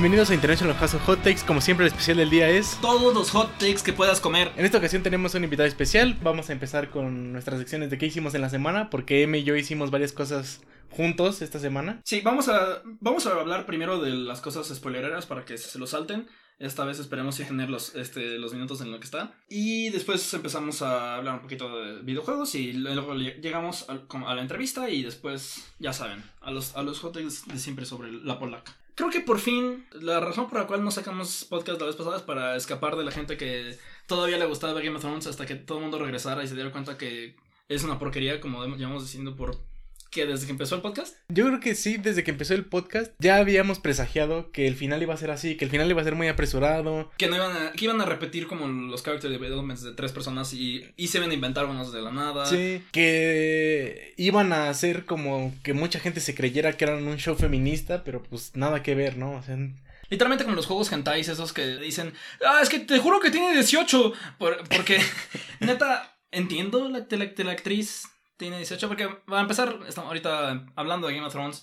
Bienvenidos a International House of Hot Takes. Como siempre, el especial del día es. Todos los hot takes que puedas comer. En esta ocasión tenemos un invitado especial. Vamos a empezar con nuestras secciones de qué hicimos en la semana, porque M y yo hicimos varias cosas juntos esta semana. Sí, vamos a, vamos a hablar primero de las cosas spoilereras para que se lo salten. Esta vez esperemos sí tener los, este, los minutos en lo que está. Y después empezamos a hablar un poquito de videojuegos y luego llegamos a, a la entrevista y después, ya saben, a los, a los hot takes de siempre sobre la polaca. Creo que por fin, la razón por la cual no sacamos podcast la vez pasada es para escapar de la gente que todavía le gustaba Game of Thrones hasta que todo el mundo regresara y se diera cuenta que es una porquería, como llevamos diciendo por que desde que empezó el podcast? Yo creo que sí, desde que empezó el podcast ya habíamos presagiado que el final iba a ser así, que el final iba a ser muy apresurado. Que no iban a, que iban a repetir como los character developments de tres personas y, y se iban a inventar unos de la nada. Sí, que iban a hacer como que mucha gente se creyera que eran un show feminista, pero pues nada que ver, ¿no? O sea, Literalmente como los juegos hentais esos que dicen, ah, es que te juro que tiene 18, porque neta, entiendo la, la, la actriz tiene 18 porque va a empezar, estamos ahorita hablando de Game of Thrones.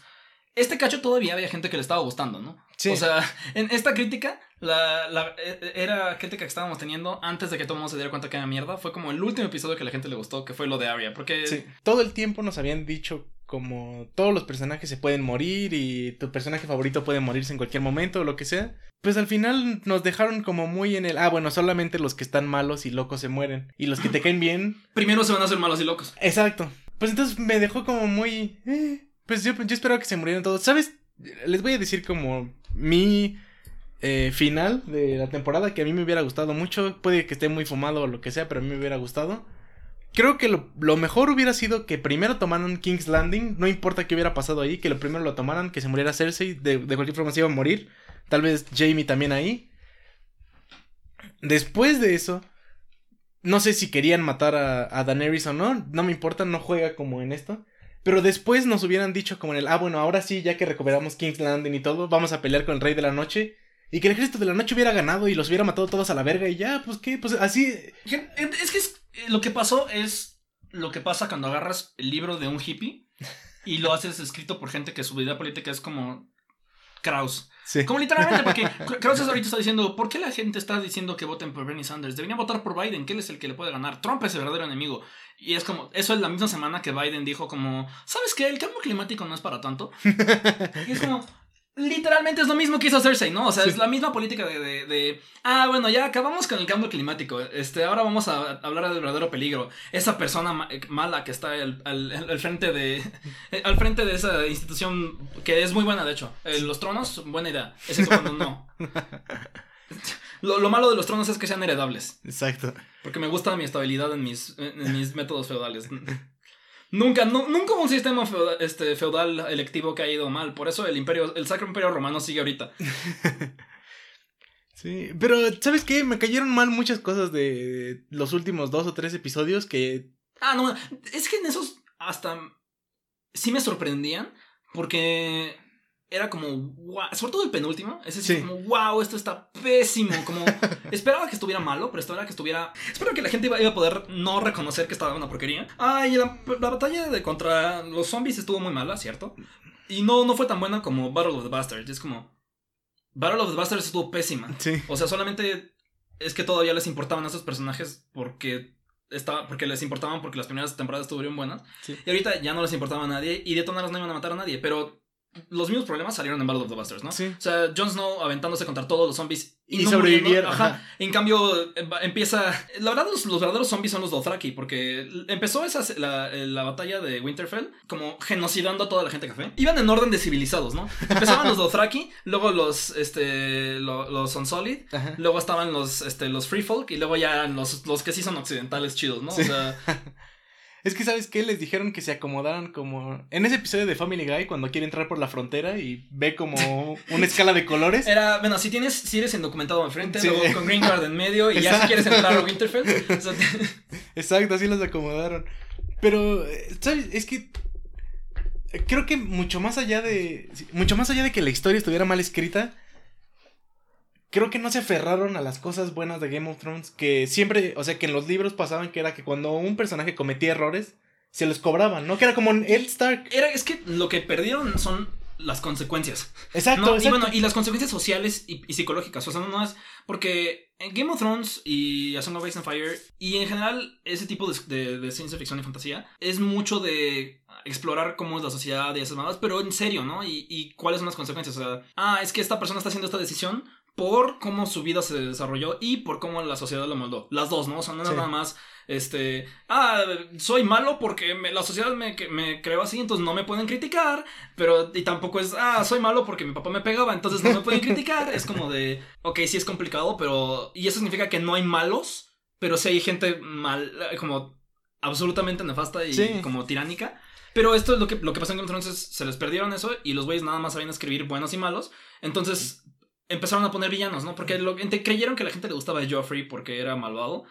Este cacho todavía había gente que le estaba gustando, ¿no? Sí. O sea, en esta crítica, la, la, e, era crítica que estábamos teniendo antes de que todo el mundo se diera cuenta que era mierda. Fue como el último episodio que a la gente le gustó, que fue lo de Arya. Porque. Sí. Todo el tiempo nos habían dicho como todos los personajes se pueden morir y tu personaje favorito puede morirse en cualquier momento o lo que sea. Pues al final nos dejaron como muy en el, ah, bueno, solamente los que están malos y locos se mueren. Y los que te caen bien... Primero se van a hacer malos y locos. Exacto. Pues entonces me dejó como muy... Eh, pues yo, yo esperaba que se murieran todos. ¿Sabes? Les voy a decir como mi eh, final de la temporada que a mí me hubiera gustado mucho. Puede que esté muy fumado o lo que sea, pero a mí me hubiera gustado. Creo que lo, mejor hubiera sido que primero tomaran King's Landing. No importa qué hubiera pasado ahí, que lo primero lo tomaran, que se muriera Cersei. De, cualquier forma se iba a morir. Tal vez Jamie también ahí. Después de eso, no sé si querían matar a, a Daenerys o no. No me importa, no juega como en esto. Pero después nos hubieran dicho como en el, ah, bueno, ahora sí, ya que recuperamos King's Landing y todo, vamos a pelear con el Rey de la Noche. Y que el ejército de la noche hubiera ganado y los hubiera matado todos a la verga y ya, pues qué, pues así. Es que es eh, lo que pasó es lo que pasa cuando agarras el libro de un hippie y lo haces escrito por gente que su vida política es como Kraus. Sí. Como literalmente, porque Kraus ahorita está diciendo, ¿por qué la gente está diciendo que voten por Bernie Sanders? Deberían votar por Biden, que él es el que le puede ganar. Trump es el verdadero enemigo. Y es como, eso es la misma semana que Biden dijo como, ¿sabes qué? El cambio climático no es para tanto. y es como, literalmente es lo mismo que hizo Cersei, ¿no? O sea, es la misma política de, de, ah, bueno, ya acabamos con el cambio climático. Este, ahora vamos a hablar del verdadero peligro. Esa persona mala que está al, frente de al frente de esa institución que es muy buena, de hecho. Eh, los tronos, buena idea. Es cuando no. Lo, lo, malo de los tronos es que sean heredables. Exacto. Porque me gusta mi estabilidad en mis, en mis métodos feudales. Nunca, nunca un sistema feudal, este, feudal electivo que ha ido mal. Por eso el imperio, el Sacro Imperio Romano sigue ahorita. sí, pero ¿sabes qué? Me cayeron mal muchas cosas de los últimos dos o tres episodios que... Ah, no, es que en esos hasta sí me sorprendían porque era como, wow, sobre todo el penúltimo, es decir, como, wow, esto está pésimo, como, esperaba que estuviera malo, pero esperaba que estuviera, espero que la gente iba, a poder no reconocer que estaba una porquería. Ay, la, la, batalla de contra los zombies estuvo muy mala, ¿cierto? Y no, no fue tan buena como Battle of the Bastards, es como, Battle of the Bastards estuvo pésima. Sí. O sea, solamente es que todavía les importaban a esos personajes porque estaba, porque les importaban porque las primeras temporadas estuvieron buenas. Y ahorita ya no les importaba a nadie y de todas maneras no iban a matar a nadie, pero los mismos problemas salieron en Battle of the Bastards, ¿no? Sí. O sea, Jon Snow aventándose contra todos los zombies y, sobrevivieron. Ajá. En cambio, em, empieza. La verdad, los, verdaderos zombies son los Dothraki, porque empezó esa, la, la, batalla de Winterfell como genocidando a toda la gente café. Iban en orden de civilizados, ¿no? Empezaban los Dothraki, luego los, este, los, Unsolid, luego estaban los, este, los Free Folk y luego ya los, los que sí son occidentales chidos, ¿no? O sea. Es que, ¿sabes qué? Les dijeron que se acomodaran como. En ese episodio de Family Guy, cuando quiere entrar por la frontera y ve como una escala de colores. Era, bueno, si tienes, si eres indocumentado enfrente, luego con Green Card en medio, y ya si quieres entrar a Winterfell. Exacto, así los acomodaron. Pero, ¿sabes? Es que. Creo que mucho más allá de. Mucho más allá de que la historia estuviera mal escrita creo que no se aferraron a las cosas buenas de Game of Thrones, que siempre, o sea, que en los libros pasaban que era que cuando un personaje cometía errores, se los cobraban, ¿no? Que era como Ed Stark. Era, es que lo que perdieron son las consecuencias. Exacto, Y bueno, y las consecuencias sociales y, psicológicas. O sea, no, es. Porque en Game of Thrones y A Song of Ice and Fire, y en general ese tipo de, de, ciencia ficción y fantasía, es mucho de explorar cómo es la sociedad y esas mamadas, pero en serio, ¿no? Y, y cuáles son las consecuencias. O sea, ah, es que esta persona está haciendo esta decisión por cómo su vida se desarrolló y por cómo la sociedad lo moldó. Las dos, ¿no? O sea, no nada más este, ah, soy malo porque la sociedad me, me creó así, entonces no me pueden criticar, pero y tampoco es, ah, soy malo porque mi papá me pegaba, entonces no me pueden criticar, es como de, ok, sí es complicado, pero, y eso significa que no hay malos, pero sí hay gente mal, como absolutamente nefasta y como tiránica. Pero esto es lo que, lo que pasó en Game of Thrones, se les perdieron eso y los güeyes nada más sabían escribir buenos y malos, entonces empezaron a poner villanos, ¿no? Porque lo, creyeron que la gente le gustaba a Joffrey porque era malvado.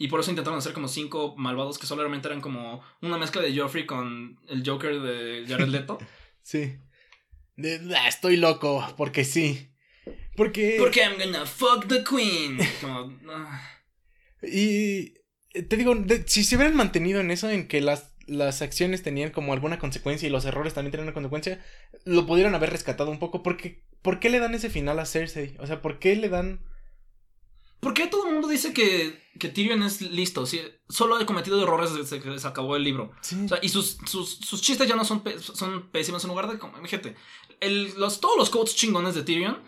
Y por eso intentaron hacer como cinco malvados que solamente eran como una mezcla de Joffrey con el Joker de Jared Leto. sí. Ah, estoy loco, porque sí. Porque. Porque I'm gonna fuck the queen. Ah. Y te digo, si se hubieran mantenido en eso, en que las, las acciones tenían como alguna consecuencia y los errores también tenían una consecuencia, lo pudieran haber rescatado un poco. Porque, ¿Por qué le dan ese final a Cersei? O sea, ¿por qué le dan ¿Por qué todo el mundo dice que, que Tyrion es listo? solo ha cometido errores desde que se acabó el libro. y sus, sus, chistes ya no son, son pésimos en lugar de. Fíjate, el, los, todos los quotes chingones de Tyrion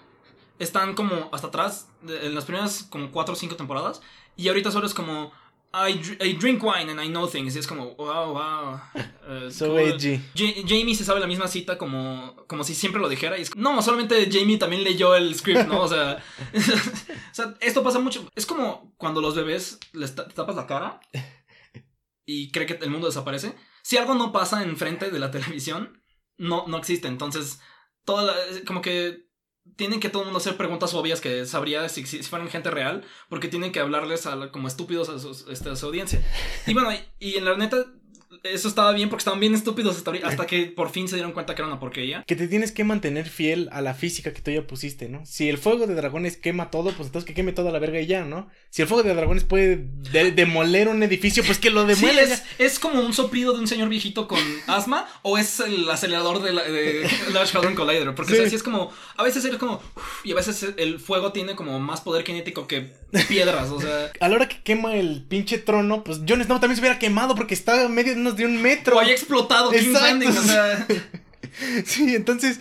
están como hasta atrás, en las primeras como 4 o 5 temporadas. Y ahorita solo es como. I, drink wine and I know things. Y es como, wow, wow. Uh, so edgy. Jamie se sabe la misma cita como, como si siempre lo dijera. Y es, no, solamente Jamie también leyó el script, ¿no? O sea, o sea, esto pasa mucho. Es como cuando los bebés les tapas la cara y cree que el mundo desaparece. Si algo no pasa enfrente de la televisión, no, no existe. Entonces, toda como que tienen que todo el mundo hacer preguntas obvias que sabría si, si, fueran gente real, porque tienen que hablarles a, como estúpidos a, este, a su audiencia. Y bueno, y en la neta, eso estaba bien porque estaban bien estúpidos hasta, hasta que por fin se dieron cuenta que era una porquería. Que te tienes que mantener fiel a la física que tú ya pusiste, ¿no? Si el fuego de dragones quema todo, pues entonces que queme toda la verga y ya, ¿no? Si el fuego de dragones puede demoler un edificio, pues que lo demuele. es, es, como un soplido de un señor viejito con asma o es el acelerador de, la, de Large Hadron Collider. Porque es como, a veces es como, y a veces el fuego tiene como más poder kinético que piedras, o sea. A la hora que quema el pinche trono, pues Jon Snow también se hubiera quemado porque está medio de un metro. O haya explotado King's Landing, o sea. sí, entonces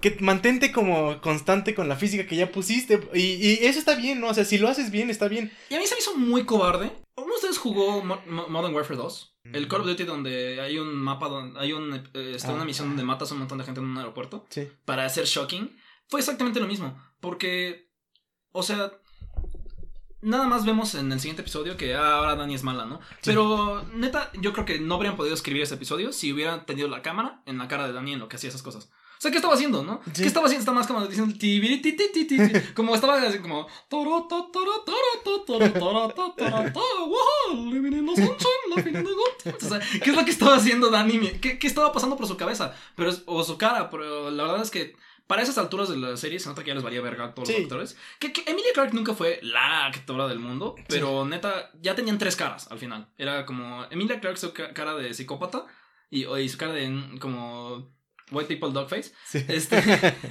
que mantente como constante con la física que ya pusiste. Y, eso está bien, ¿no? O sea, si lo haces bien, está bien. Y a mí se me hizo muy cobarde. ¿Uno de ustedes jugó Modern Warfare 2? El Call of Duty donde hay un mapa, donde hay un, eh, está una ah, misión donde matas a un montón de gente en un aeropuerto. Sí. Para hacer shocking. Fue exactamente lo mismo. Porque, o sea, nada más vemos en el siguiente episodio que ah, ahora Dani es mala, ¿no? Pero neta, yo creo que no habrían podido escribir ese episodio si hubieran tenido la cámara en la cara de Dani en lo que hacía esas cosas. O sea, ¿qué estaba haciendo, no? ¿Qué estaba haciendo? Está más como diciendo como estaba así como o sea, ¿qué es lo que estaba haciendo Dani? ¿Qué, qué estaba pasando por su cabeza? Pero o su cara, pero la verdad es que para esas alturas de la serie se nota que ya les valía verga a todos los actores. Que, Emilia Clark nunca fue la actora del mundo, pero neta, ya tenían tres caras al final. Era como Emilia Clark su cara de psicópata y, y su cara de como White People Dogface. Sí. Este,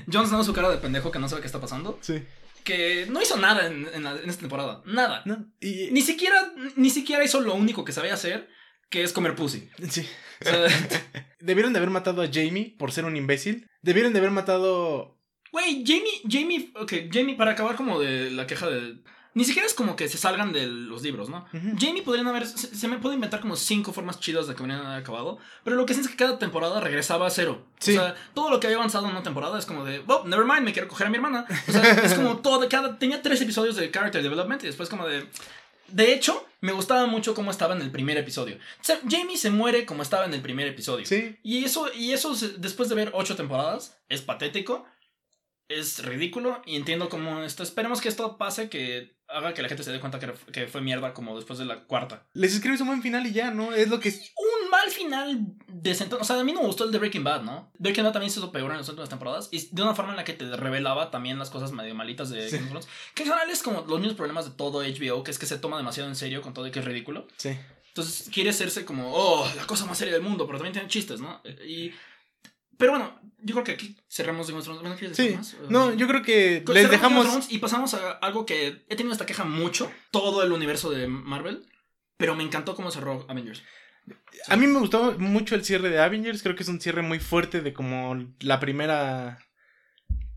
Jon Snow su cara de pendejo que no sabe qué está pasando. Sí. Que no hizo nada en, esta temporada. Nada. Ni siquiera, ni siquiera hizo lo único que sabía hacer, que es comer pussy. Sí. Debieron de haber matado a Jamie por ser un imbécil. Debieron de haber matado. Güey, Jamie, Jamie, ok, Jamie, para acabar como de la queja de. Ni siquiera es como que se salgan de los libros, ¿no? Jamie podrían haber. Se, me puede inventar como cinco formas chidas de que hubieran acabado. Pero lo que sí es que cada temporada regresaba a cero. O sea, todo lo que había avanzado en una temporada es como de. Oh, never mind, me quiero coger a mi hermana. O sea, es como todo. Cada, tenía tres episodios de character development y después como de. De hecho, me gustaba mucho cómo estaba en el primer episodio. Jamie se muere como estaba en el primer episodio. Sí. Y eso, y eso después de ver ocho temporadas, es patético es ridículo y entiendo cómo esto. Esperemos que esto pase, que haga que la gente se dé cuenta que, fue mierda como después de la cuarta. Les escribes un buen final y ya, ¿no? Es lo que... Un mal final decente. O sea, a mí no me gustó el de Breaking Bad, ¿no? Breaking Bad también se hizo peor en las últimas temporadas y de una forma en la que te revelaba también las cosas medio malitas de Game of Thrones. Que en general es como los mismos problemas de todo HBO, que es que se toma demasiado en serio con todo y que es ridículo. Sí. Entonces quiere hacerse como, oh, la cosa más seria del mundo, pero también tiene chistes, ¿no? Y Pero bueno, yo creo que aquí cerramos Game of Thrones. sí. Más? No, yo creo que les dejamos. y pasamos a algo que he tenido esta queja mucho. Todo el universo de Marvel. Pero me encantó cómo cerró Avengers. A mí me gustó mucho el cierre de Avengers. Creo que es un cierre muy fuerte de como la primera.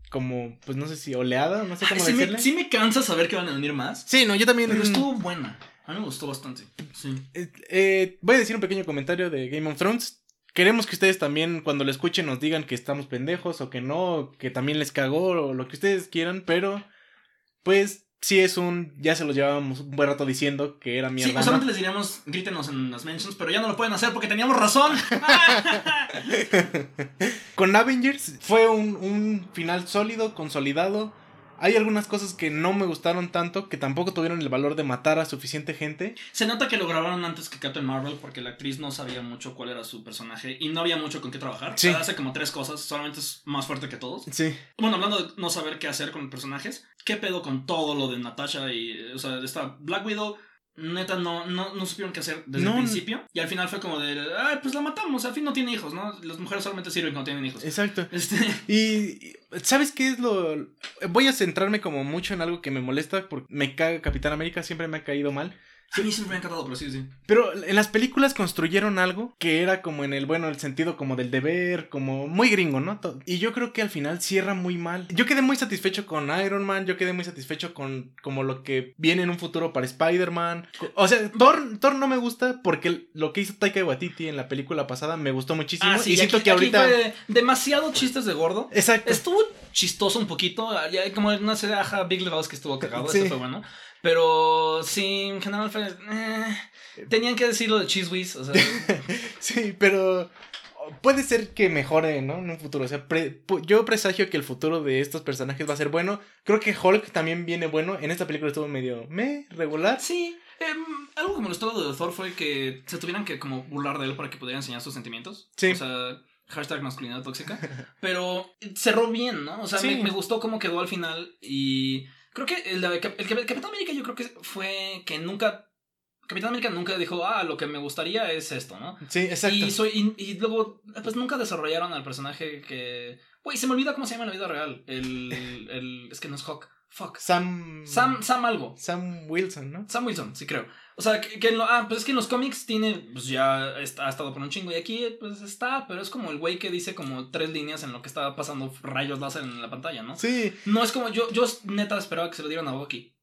Como, pues no sé si oleada, no sé cómo sí decirle. Me, sí me cansa saber que van a venir más. Sí, no, yo también. Pero estuvo buena. A mí me gustó bastante. Sí. Eh, eh, voy a decir un pequeño comentario de Game of Thrones. Queremos que ustedes también, cuando lo escuchen, nos digan que estamos pendejos o que no, que también les cagó o lo que ustedes quieran, pero pues sí es un. Ya se lo llevábamos un buen rato diciendo que era mierda. Sí, solamente les diríamos, grítenos en las mentions, pero ya no lo pueden hacer porque teníamos razón. Con Avengers fue un, un final sólido, consolidado. Hay algunas cosas que no me gustaron tanto, que tampoco tuvieron el valor de matar a suficiente gente. Se nota que lo grabaron antes que Captain Marvel porque la actriz no sabía mucho cuál era su personaje y no había mucho con qué trabajar. Sí. hace como tres cosas, solamente es más fuerte que todos. Sí. Bueno, hablando de no saber qué hacer con los personajes, ¿qué pedo con todo lo de Natasha y, o sea, esta Black Widow? Neta no, no, no supieron qué hacer desde el principio. Y al final fue como de, ay, pues la matamos, al fin no tiene hijos, ¿no? Las mujeres solamente sirven cuando tienen hijos. Exacto. Este... Y, ¿sabes qué es lo...? Voy a centrarme como mucho en algo que me molesta, porque me caga Capitán América, siempre me ha caído mal. A mí siempre me ha encantado, pero sí, sí. Pero en las películas construyeron algo que era como en el, bueno, el sentido como del deber, como muy gringo, ¿no? Y yo creo que al final cierra muy mal. Yo quedé muy satisfecho con Iron Man, yo quedé muy satisfecho con como lo que viene en un futuro para Spider-Man. O sea, Thor, Thor no me gusta porque lo que hizo Taika Waititi en la película pasada me gustó muchísimo. Ah, y siento que ahorita... Fue demasiado chistes de gordo. Exacto. Estuvo chistoso un poquito, como no sé, ajá, Big Lebowski estuvo cagado, eso fue bueno. Pero sí, en general fue. Eh, tenían que decirlo de Cheese Whiz, o sea. sí, pero. Puede ser que mejore, ¿no? En un futuro. O sea, yo presagio que el futuro de estos personajes va a ser bueno. Creo que Hulk también viene bueno. En esta película estuvo medio. ¿Me? ¿Regular? Sí. Em, algo que me gustó de Thor fue que se tuvieran que como burlar de él para que pudiera enseñar sus sentimientos. Sí. O sea, hashtag masculinidad tóxica. pero cerró bien, ¿no? O sea, me, me, gustó cómo quedó al final y Creo que el, el, Capitán América yo creo que fue que nunca... Capitán América nunca dijo, ah, lo que me gustaría es esto, ¿no? Sí, exacto. Y, soy, y, luego, pues nunca desarrollaron al personaje que... Güey, se me olvida cómo se llama en la vida real. El, el, es que no es Hawk. Fuck. Sam. Sam, Sam algo. Sam Wilson, ¿no? Sam Wilson, sí creo. O sea, que, en lo, ah, pues es que en los cómics tiene, pues ya está, ha estado por un chingo y aquí pues está, pero es como el güey que dice como tres líneas en lo que estaba pasando rayos láser en la pantalla, ¿no? Sí. No es como, yo, yo neta esperaba que se lo dieran a Bucky.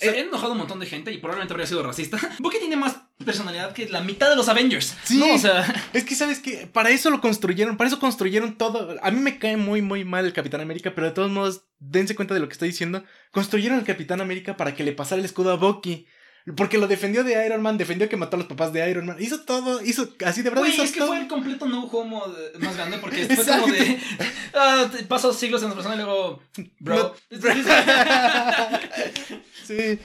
Se eh, enojado un montón de gente y probablemente habría sido racista. Bucky tiene más personalidad que la mitad de los Avengers. Sí. ¿no? O sea. Es que, ¿sabes que Para eso lo construyeron. Para eso construyeron todo. A mí me cae muy, muy mal el Capitán América, pero de todos modos, dense cuenta de lo que estoy diciendo. Construyeron al Capitán América para que le pasara el escudo a Bucky. Porque lo defendió de Iron Man, defendió que mató a los papás de Iron Man. Hizo todo, hizo así de verdad. Güey, es que fue el completo no homo más grande porque fue como de. Ah, pasó siglos en la persona y luego. Bro. sí.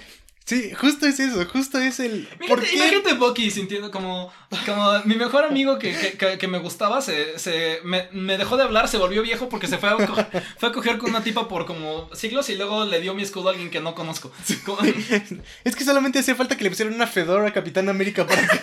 Sí, justo es eso, justo es el. Imagínate, imagínate Bucky sintiendo como. Como mi mejor amigo que, que, que me gustaba se, se me, me, dejó de hablar, se volvió viejo porque se fue a, coger, fue a coger con una tipa por como siglos y luego le dio mi escudo a alguien que no conozco. es que solamente hacía falta que le pusieran una fedora a Capitán América para que.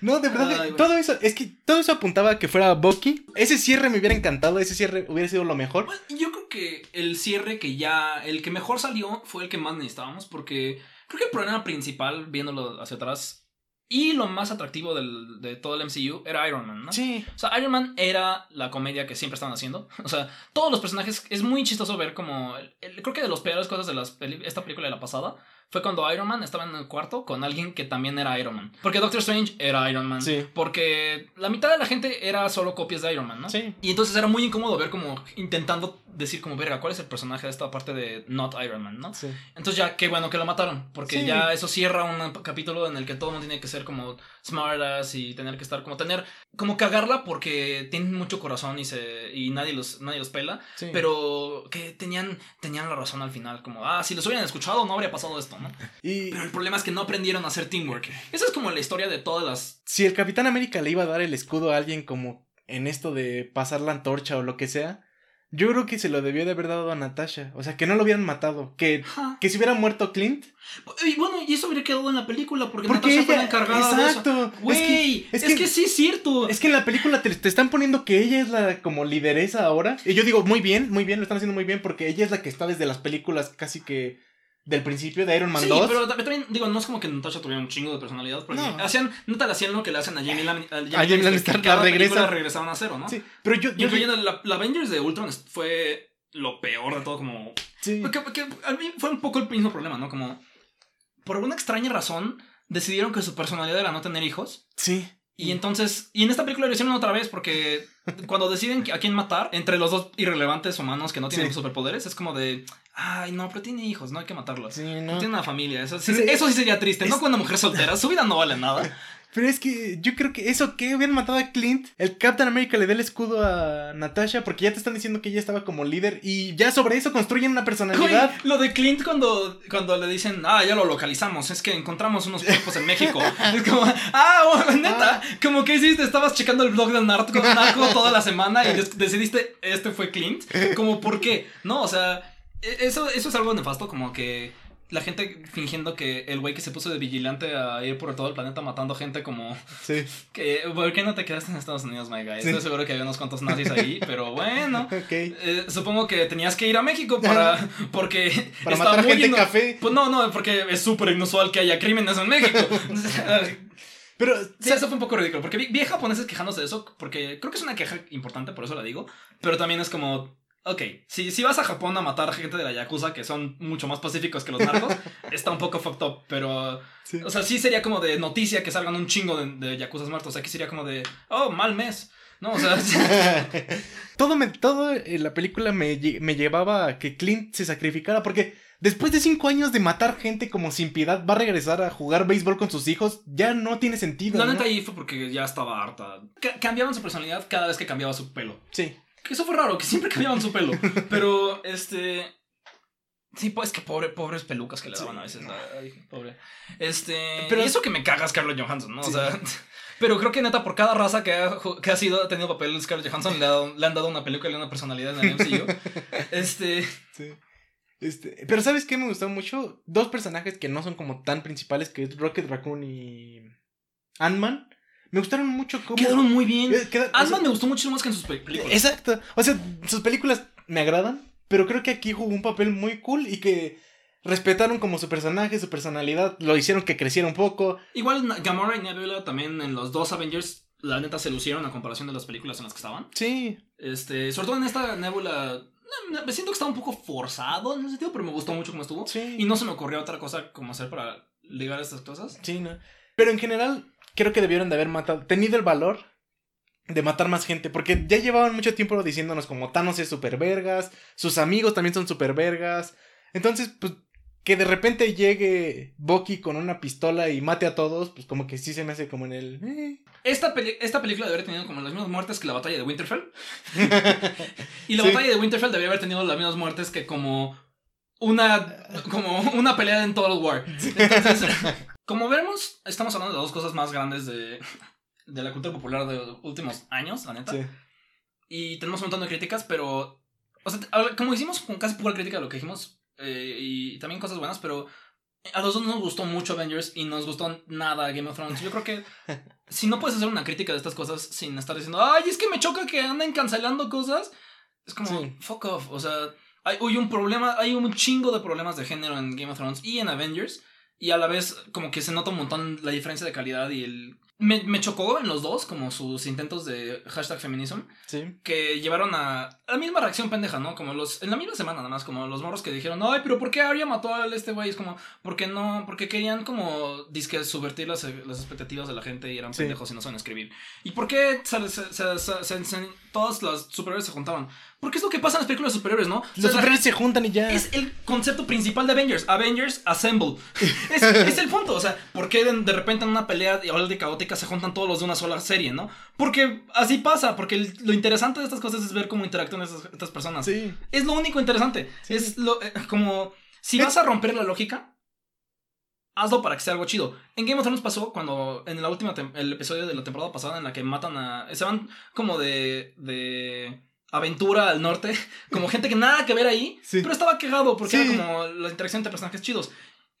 No, de verdad, todo eso, es que todo eso apuntaba a que fuera Bucky. Ese cierre me hubiera encantado, ese cierre hubiera sido lo mejor. Pues, yo creo que el cierre que ya, el que mejor salió fue el que más necesitábamos, porque creo que el problema principal, viéndolo hacia atrás, y lo más atractivo del, de todo el MCU era Iron Man, ¿no? Sí. O sea, Iron Man era la comedia que siempre estaban haciendo. O sea, todos los personajes, es muy chistoso ver como, creo que de las peores cosas de las esta película de la pasada fue cuando Iron Man estaba en el cuarto con alguien que también era Iron Man. Porque Doctor Strange era Iron Man. Sí. Porque la mitad de la gente era solo copias de Iron Man, ¿no? Sí. Y entonces era muy incómodo ver como intentando decir como, verga, ¿cuál es el personaje de esta parte de Not Iron Man, no? Sí. Entonces ya, qué bueno que lo mataron. Porque ya eso cierra un capítulo en el que todo mundo tiene que ser como smartass y tener que estar como tener, como cagarla porque tienen mucho corazón y se y nadie los, nadie los pela. Sí. Pero que tenían, tenían la razón al final. Como, ah, si los hubieran escuchado no habría pasado esto, ¿no? Y... Pero el problema es que no aprendieron a hacer teamwork. Esa es como la historia de todas las... Si el Capitán América le iba a dar el escudo a alguien como en esto de pasar la antorcha o lo que sea, yo creo que se lo debió de haber dado a Natasha. O sea, que no lo hubieran matado. Que, que si hubiera muerto Clint. Y bueno, y eso hubiera quedado en la película. Porque, Natasha fue la encargada exacto. de eso. Güey, es, que, sí es cierto. Es que en la película te, te, están poniendo que ella es la como lideresa ahora. Y yo digo, muy bien, muy bien, lo están haciendo muy bien. Porque ella es la que está desde las películas casi que del principio de Iron Man sí, 2. pero también, digo, no es como que Natasha tuviera un chingo de personalidad. Porque no. hacían, no te hacían lo que le hacen a Jamie Lannister. A Jamie, Lannister, cada regresa. regresaban a cero, ¿no? Sí, pero yo. yo Incluyendo la, la, Avengers de Ultron fue lo peor de todo, como. Sí. Porque, porque, a mí fue un poco el mismo problema, ¿no? Como. Por alguna extraña razón, decidieron que su personalidad era no tener hijos. Sí. Y entonces, y en esta película lo hicieron otra vez porque cuando deciden a quién matar entre los dos irrelevantes humanos que no tienen superpoderes, es como de, ay, no, pero tiene hijos, no hay que matarlo. Sí, no. Tiene una familia, eso, sí, eso sí sería triste, no cuando mujer soltera, su vida no vale nada. Pero es que yo creo que eso que hubieran matado a Clint, el Captain America le da el escudo a Natasha porque ya te están diciendo que ella estaba como líder y ya sobre eso construyen una personalidad. lo de Clint cuando, cuando le dicen, ah, ya lo localizamos, es que encontramos unos cuerpos en México. es como, ah, neta, ah. como que hiciste, estabas checando el blog del narco, narco toda la semana y decidiste, este fue Clint. Como, ¿por qué? No, o sea, e-, eso, eso es algo nefasto, como que la gente fingiendo que el güey que se puso de vigilante a ir por todo el planeta matando gente como... Sí. Que, ¿Por qué no te quedaste en Estados Unidos, my guy? Estoy seguro que había unos cuantos nazis ahí, pero bueno. Eh, supongo que tenías que ir a México para... Porque... para matar gente café. Pues no, no, porque es súper inusual que haya crímenes en México. Pero sí, eso fue un poco ridículo. Porque vi, vi japoneses quejándose de eso. Porque creo que es una queja importante, por eso la digo. Pero también es como ok, si, si vas a Japón a matar gente de la Yakuza, que son mucho más pacíficos que los narcos, está un poco fucked up, pero... O sea, sí sería como de noticia que salgan un chingo de, de Yakuzas muertos. Aquí sería como de, oh, mal mes. No, o sea... todo, me, todo en la película me, me llevaba a que Clint se sacrificara porque... Después de cinco años de matar gente como sin piedad, va a regresar a jugar béisbol con sus hijos. Ya no tiene sentido. La neta ahí fue porque ya estaba harta. cambiaban su personalidad cada vez que cambiaba su pelo. Sí. Que eso fue raro, que siempre cambiaban su pelo. Pero, este. Sí, pues que pobre, pobres pelucas que le daban a veces. Ay, pobre. Este. Pero eso que me cagas, Carlos Johansson, ¿no? O sea. Pero creo que neta, por cada raza que ha, que ha sido, ha tenido papel Scarlett Johansson, le, le, han dado una peluca y una personalidad en el MCU. este. Sí. Este, pero ¿sabes qué me gustó mucho? Dos personajes que no son como tan principales, que es Rocket Raccoon y Ant-Man. Me gustaron mucho cómo. Quedaron muy bien. Eh, Ant-Man me gustó mucho más que en sus películas. Exacto. O sea, sus películas me agradan, pero creo que aquí jugó un papel muy cool y que respetaron como su personaje, su personalidad, lo hicieron que creciera un poco. Igual Gamora y Nebula también en los dos Avengers, la neta se lucieron a comparación de las películas en las que estaban. Sí. Este, sobre todo en esta Nebula me siento que estaba un poco forzado en ese sentido, pero me gustó mucho cómo estuvo. Sí. Y no se me ocurrió otra cosa como hacer para ligar estas cosas. Sí, no. Pero en general, creo que debieron de haber matado, tenido el valor de matar más gente, porque ya llevaban mucho tiempo diciéndonos como Thanos es super vergas, sus amigos también son super vergas. Entonces, pues que de repente llegue Bucky con una pistola y mate a todos, pues como que sí se me hace como en el... Eh. Esta, esta película debería haber tenido como las mismas muertes que la batalla de Winterfell. y la batalla de Winterfell debería haber tenido las mismas muertes que como una, como una pelea en Total War. Entonces, como vemos, estamos hablando de dos cosas más grandes de, de la cultura popular de los últimos años, la neta. Sí. Y tenemos un montón de críticas, pero. O sea, como hicimos con casi pura crítica de lo que dijimos, eh, y también cosas buenas, pero a los dos nos gustó mucho Avengers y nos gustó nada Game of Thrones. Yo creo que si no puedes hacer una crítica de estas cosas sin estar diciendo, ay, es que me choca que anden cancelando cosas, es como, fuck off. O sea, hay, hay, un problema, hay un chingo de problemas de género en Game of Thrones y en Avengers. Y a la vez, como que se nota un montón la diferencia de calidad y el me, me, chocó en los dos, como sus intentos de hashtag feminism. Sí. Que llevaron a, la misma reacción pendeja, ¿no? Como los. En la misma semana, nada más, como los morros que dijeron, ay, pero ¿por qué Arya mató a este güey? Es como, porque no? Porque querían como disque subvertir las, las expectativas de la gente y eran pendejos y no saben escribir. ¿Y por qué se, se, se, todas las superhéroes se juntaban? Porque es lo que pasa en las películas de superhéroes, ¿no? Los superhéroes se juntan y ya. Es el concepto principal de Avengers. Avengers Assemble. es, es, el punto. O sea, ¿por qué de, repente en una pelea de caótica se juntan todos los de una sola serie, no? Porque así pasa. Porque lo interesante de estas cosas es ver cómo interactúan estas, personas. Sí. Es lo único interesante. Es lo, eh, como. Si vas a romper la lógica, hazlo para que sea algo chido. En Game of Thrones pasó cuando en la última el episodio de la temporada pasada en la que matan a se van como de de aventura al norte, como gente que nada que ver ahí, pero estaba quejado porque era como la interacción entre personajes chidos.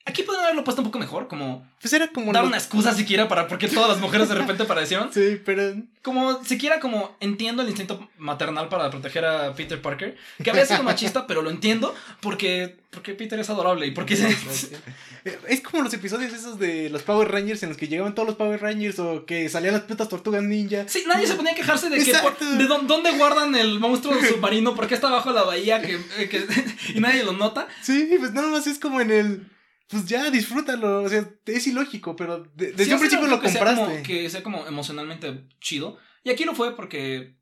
Aquí pueden haberlo puesto un poco mejor, como. Pues era como. Dar una excusa siquiera para por qué todas las mujeres de repente aparecieron. Sí, pero. Como siquiera como entiendo el instinto maternal para proteger a Peter Parker. Que había sido machista, pero lo entiendo porque. Porque Peter es adorable y porque. es como los episodios esos de los Power Rangers en los que llegaban todos los Power Rangers o que salían las putas tortugas ninja. Sí, nadie se ponía a quejarse de que. de dónde guardan el monstruo submarino, por qué está abajo la bahía que, que y nadie lo nota. Sí, pues nada más es como en el pues ya, disfrútalo. O sea, es ilógico, pero desde un principio lo compraste. que sea como emocionalmente chido. Y aquí lo fue porque.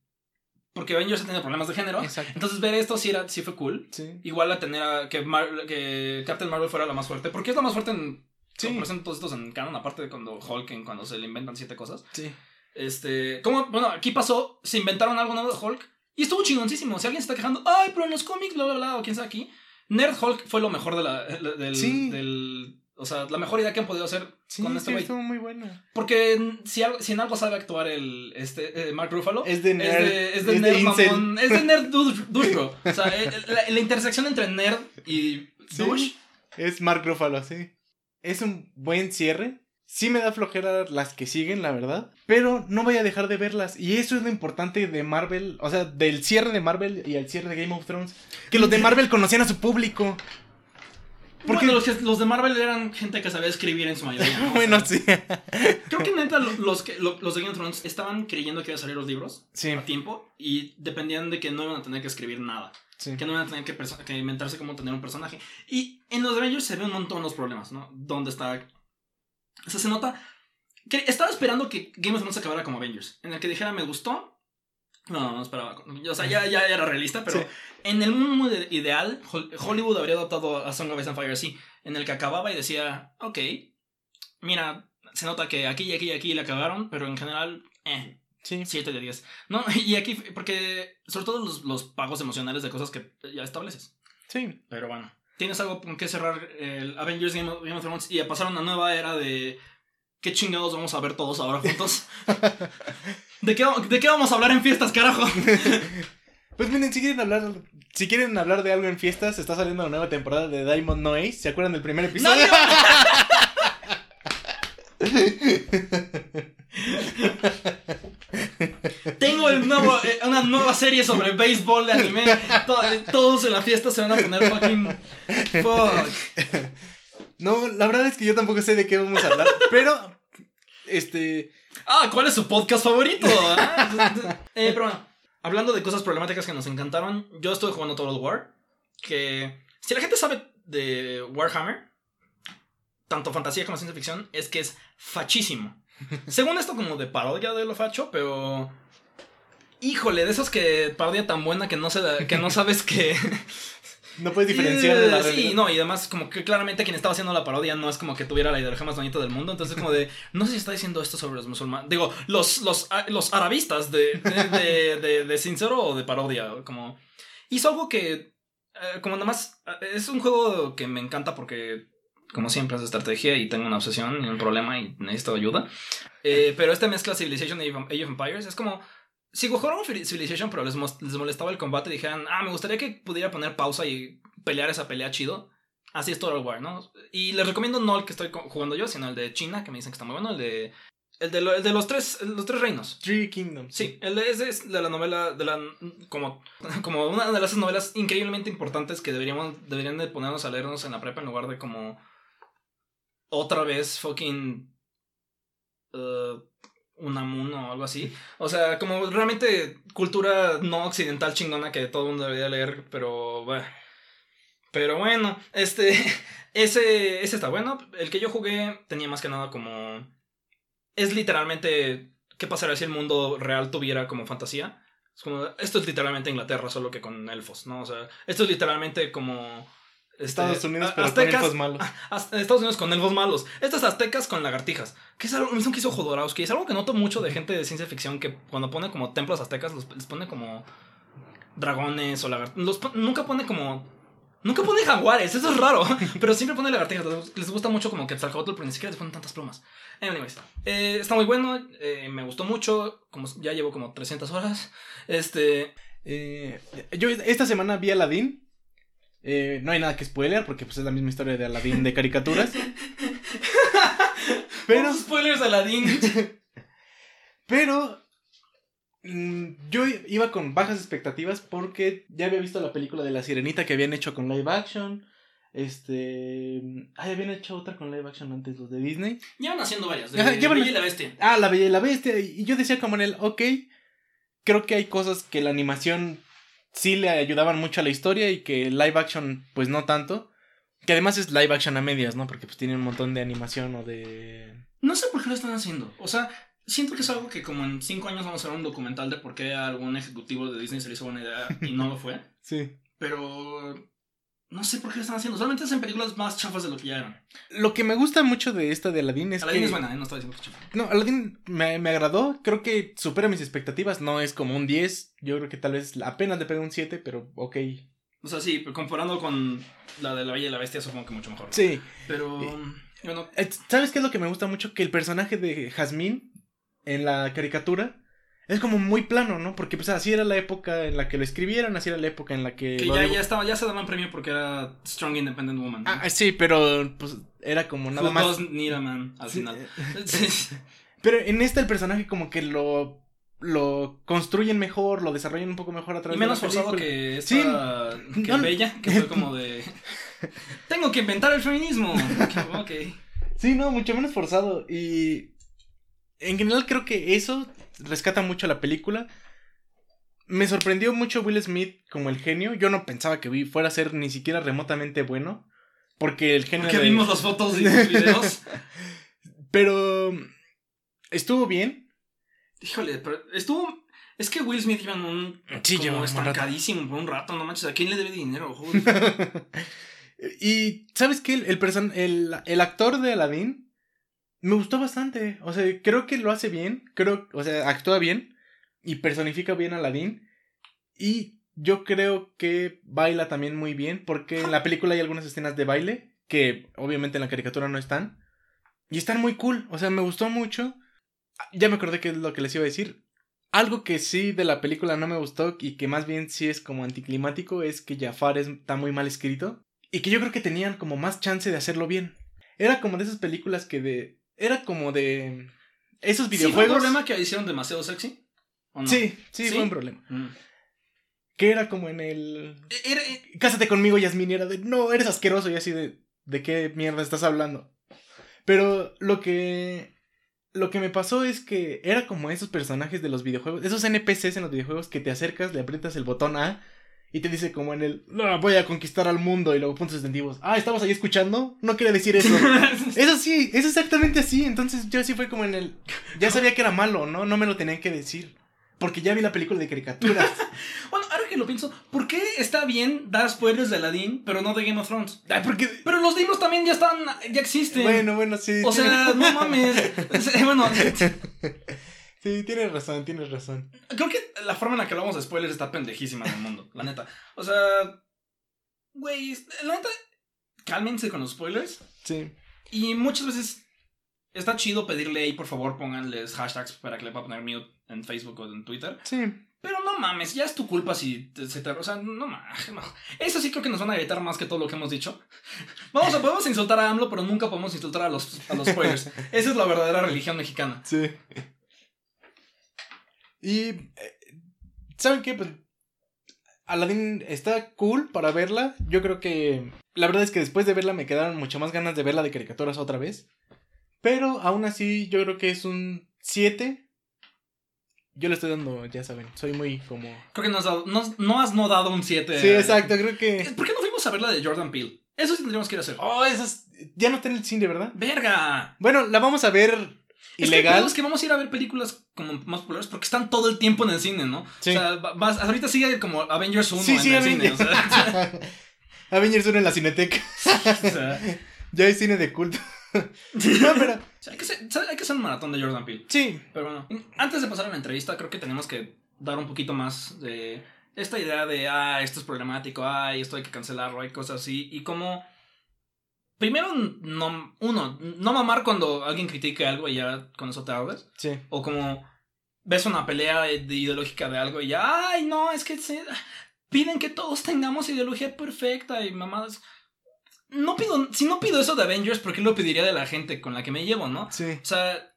Porque Avengers ha tenido problemas de género. Exacto. Entonces ver esto sí, era, sí fue cool. Sí. Igual a tener a que, que Captain Marvel fuera la más fuerte. Porque es la más fuerte en. Sí. Como todos estos en canon, aparte de cuando Hulk, en cuando se le inventan siete cosas. Sí. Este. Como, bueno, aquí pasó, se inventaron algo nuevo de Hulk. Y estuvo chingoncísimo. Si alguien se está quejando, ay, pero en los cómics, bla, bla, bla, o quién sabe aquí. Nerd Hulk fue lo mejor de la, del, sí. del, O sea, la mejor idea que han podido hacer con este güey. estuvo muy buena. Porque si, si, en algo sabe actuar el este, eh, Mark Ruffalo. Es de nerd. Es de, nerd mamón. Es de nerd douche, O sea, la, intersección entre nerd y douche. Es Mark Ruffalo, sí. Es un buen cierre. Sí me da flojera las que siguen, la verdad. Pero no voy a dejar de verlas. Y eso es lo importante de Marvel. O sea, del cierre de Marvel y el cierre de Game of Thrones. Que los de Marvel conocían a su público. Porque los, los, de Marvel eran gente que sabía escribir en su mayoría. bueno, sí. Creo que neta los, que, los de Game of Thrones estaban creyendo que iban a salir los libros sí. a tiempo y dependían de que no iban a tener que escribir nada. Que no iban a tener que, que, inventarse cómo tener un personaje. Y en los Avengers se ven un montón los problemas, ¿no? ¿Dónde está o sea, se nota que estaba esperando que Game of Thrones acabara como Avengers, en el que dijera me gustó. No, no esperaba. O sea, ya, ya era realista, pero en el mundo ideal, Hollywood habría adoptado a Song of Ice and Fire así, en el que acababa y decía, ok, mira, se nota que aquí y aquí y aquí le acabaron, pero en general, eh. Sí. 7 de 10. No, y aquí, porque sobre todo los, los pagos emocionales de cosas que ya estableces. Sí. Pero bueno tienes algo con que cerrar el Avengers Game of, Thrones y a pasar una nueva era de qué chingados vamos a ver todos ahora juntos. ¿De, qué, ¿De qué vamos a hablar en fiestas, carajo? Pues miren, si quieren hablar, si quieren hablar de algo en fiestas, está saliendo la nueva temporada de Diamond No Ace. ¿Se acuerdan del primer episodio? Tengo el nuevo, eh, una nueva serie sobre béisbol de anime. todos en la fiesta se van a poner fucking. Fuck. No, la verdad es que yo tampoco sé de qué vamos a hablar. pero. Este. Ah, ¿cuál es su podcast favorito? Ah, eh, pero bueno, hablando de cosas problemáticas que nos encantaron, yo estuve jugando Total War. Que. Si la gente sabe de Warhammer, tanto fantasía como ciencia ficción, es que es fachísimo. Según esto, como de parodia de lo facho, pero. Híjole, de esos que parodia tan buena que no, se que no sabes que. No puedes diferenciar de la Sí, no, y además, como que claramente quien estaba haciendo la parodia no es como que tuviera la ideología más bonita del mundo. Entonces, como de. No sé si está diciendo esto sobre los musulmanes. Digo, los, los, ah, los arabistas de, de, de, de, sincero o de parodia. Como. Hizo algo que. Eh, como nada más. Eh, es un juego que me encanta porque como siempre, es estrategia y tengo una obsesión y un problema y necesito ayuda. Eh, pero esta mezcla Civilization y Age of Empires es como. Si jugaron Civilization, pero les, molestaba el combate, dijeran, ah, me gustaría que pudiera poner pausa y pelear esa pelea chido. Así es Total War, ¿no? Y les recomiendo no el que estoy jugando yo, sino el de China, que me dicen que está muy bueno, el de el de, el de, los tres los tres reinos. Three Kingdoms. Sí, el de, ese es de la novela, de la, como, como una de las novelas increíblemente importantes que deberíamos, deberían de ponernos a leernos en la prepa en lugar de como otra vez fucking uh, Unamun o algo así. O sea, como realmente cultura no occidental chingona que todo el mundo debería leer, pero bueno. Pero bueno, este, ese, ese está bueno. El que yo jugué tenía más que nada como... Es literalmente... ¿Qué pasaría si el mundo real tuviera como fantasía? Es como, esto es literalmente Inglaterra, solo que con elfos, ¿no? O sea, esto es literalmente como Estados Unidos, pero con elfos malos. Estados Unidos con elfos malos. Estas aztecas con lagartijas. Que es algo que hizo Jodorowsky. Es algo que noto mucho de gente de ciencia ficción que cuando pone como templos aztecas les pone como dragones o lagartijas. Nunca pone como. Nunca pone jaguares, eso es raro. Pero siempre pone lagartijas. Les gusta mucho como que Quetzalcoatl, pero ni siquiera les ponen tantas plumas. Anyways, eh, está muy bueno. Eh, me gustó mucho. Como ya llevo como 300 horas. Este. Eh, yo esta semana vi Aladdin. Eh, no hay nada que spoiler porque pues es la misma historia de Aladdin de caricaturas. Pero spoilers de Aladdin. Pero mm, yo iba con bajas expectativas porque ya había visto la película de La Sirenita que habían hecho con live action. Este. Ah, habían hecho otra con live action antes, los de Disney. Llevan haciendo varias. De, La Bella y la Bestia. Ah, La Bella y la Bestia. Y yo decía como en el, ok. Creo que hay cosas que la animación sí le ayudaban mucho a la historia y que live action, pues no tanto. Que además es live action a medias, ¿no? Porque pues tiene un montón de animación o de. No sé por qué lo están haciendo. O sea, siento que es algo que como en cinco años vamos a ver un documental de por qué algún ejecutivo de Disney se le hizo buena idea y no lo fue. sí. Pero no sé por qué lo están haciendo. Solamente hacen películas más chafas de lo que ya eran. Lo que me gusta mucho de esta de Aladdin es Aladdin es buena, ¿eh? no estoy diciendo que chafa. No, Aladdin me, me, agradó. Creo que supera mis expectativas. No es como un 10. Yo creo que tal vez apenas le pega un 7, pero ok. O sea, sí, comparando con la de La Bella y la Bestia, supongo que mucho mejor. Sí. Pero... Bueno. Eh, ¿Sabes qué es lo que me gusta mucho? Que el personaje de Jasmine en la caricatura es como muy plano, ¿no? Porque pues así era la época en la que lo escribieron, así era la época en la que... Que ya, ya estaba, ya se daban premio porque era Strong Independent Woman. Ah, sí, pero pues era como nada más... need a man, al final. pero en esta el personaje como que lo lo construyen mejor, lo desarrollan un poco mejor a través y menos forzado que esta que Bella, que fue como de tengo que inventar el feminismo. ok. Sí, no, mucho menos forzado y en general creo que eso rescata mucho la película. Me sorprendió mucho Will Smith como el genio. Yo no pensaba que fuera a ser ni siquiera remotamente bueno. Porque el genio. Porque vimos las fotos y los videos. pero. Estuvo bien. Híjole, pero estuvo. Es que Will Smith iba en un. Sí, como estancadísimo por un rato, no manches. ¿A quién le debe dinero? y, ¿sabes qué? El, el, el, el actor de Aladdin me gustó bastante. O sea, creo que lo hace bien. Creo, o sea, actúa bien. Y personifica bien a Aladdin. Y yo creo que baila también muy bien. Porque en la película hay algunas escenas de baile. Que obviamente en la caricatura no están. Y están muy cool. O sea, me gustó mucho. Ya me acordé que es lo que les iba a decir. Algo que sí de la película no me gustó y que más bien sí es como anticlimático es que Jafar está muy mal escrito. Y que yo creo que tenían como más chance de hacerlo bien. Era como de esas películas que de era como de esos videojuegos. ¿Sí fue un problema que hicieron demasiado sexy? Sí, sí, fue un problema. Mm. Que era como en el. Era, e-, Cásate conmigo, Yasmin. era de. No, eres asqueroso. Y así de. ¿De qué mierda estás hablando? Pero lo que. Lo que me pasó es que era como esos personajes de los videojuegos. Esos NPCs en los videojuegos que te acercas, le aprietas el botón A y te dice como en el, no, voy a conquistar al mundo y luego puntos sustantivos. Ah, ¿estabas ahí escuchando? No quiere decir eso. eso sí, es exactamente así. Entonces yo sí fue como en el, ya sabía que era malo, ¿no? No me lo tenían que decir. Porque ya vi la película de caricaturas. bueno, ahora que lo pienso, ¿por qué está bien dar spoilers de Aladdin, pero no de Game of Thrones? Ay, porque... Pero los libros también ya están, ya existen. Bueno, bueno, sí. O sea, no mames. bueno... Sí, tienes razón, tienes razón. Creo que la forma en la que hablamos de spoilers está pendejísima en el mundo, la neta. O sea, güey, la neta, cálmense con los spoilers. Sí. Y muchas veces está chido pedirle ahí, por favor, pónganles hashtags para que le pueda poner mute en Facebook o en Twitter. Sí. Pero no mames, ya es tu culpa si se te... O sea, no mames. Eso sí creo que nos van a gritar más que todo lo que hemos dicho. Vamos a, podemos insultar a AMLO, pero nunca podemos insultar a los, a los spoilers. Esa es la verdadera religión mexicana. Sí. Y. Eh, ¿Saben qué? Pues. Aladdin está cool para verla. Yo creo que. La verdad es que después de verla me quedaron mucho más ganas de verla de caricaturas otra vez. Pero aún así, yo creo que es un 7. Yo le estoy dando, ya saben, soy muy como. Creo que no has, dado, no, has no dado un 7. Sí, exacto, creo que. ¿Por qué no fuimos a ver la de Jordan Peele? Eso sí tendríamos que ir a hacer. Oh, esas. Ya no está en el cine, ¿verdad? ¡Verga! Bueno, la vamos a ver ilegal. Es que, vamos a ir a ver películas como más populares porque están todo el tiempo en el cine, ¿no? Sí. O sea, vas, ahorita sigue como Avengers 1 en el cine. O sea, Avengers 1 en la cineteca. o sea, ya hay cine de culto. no, pero. hay, que hacer, un maratón de Jordan Peele. Sí. Pero bueno, antes de pasar a la entrevista, creo que tenemos que dar un poquito más de esta idea de, ah, esto es problemático, ah, esto hay que cancelarlo, hay cosas así, y cómo Primero, no, uno, no mamar cuando alguien critique algo y ya con eso te ahogas. Sí. O como ves una pelea de, ideológica de algo y ya, ay, no, es que se, piden que todos tengamos ideología perfecta y mamadas. No pido, si no pido eso de Avengers, ¿por qué lo pediría de la gente con la que me llevo, no? Sí. O sea,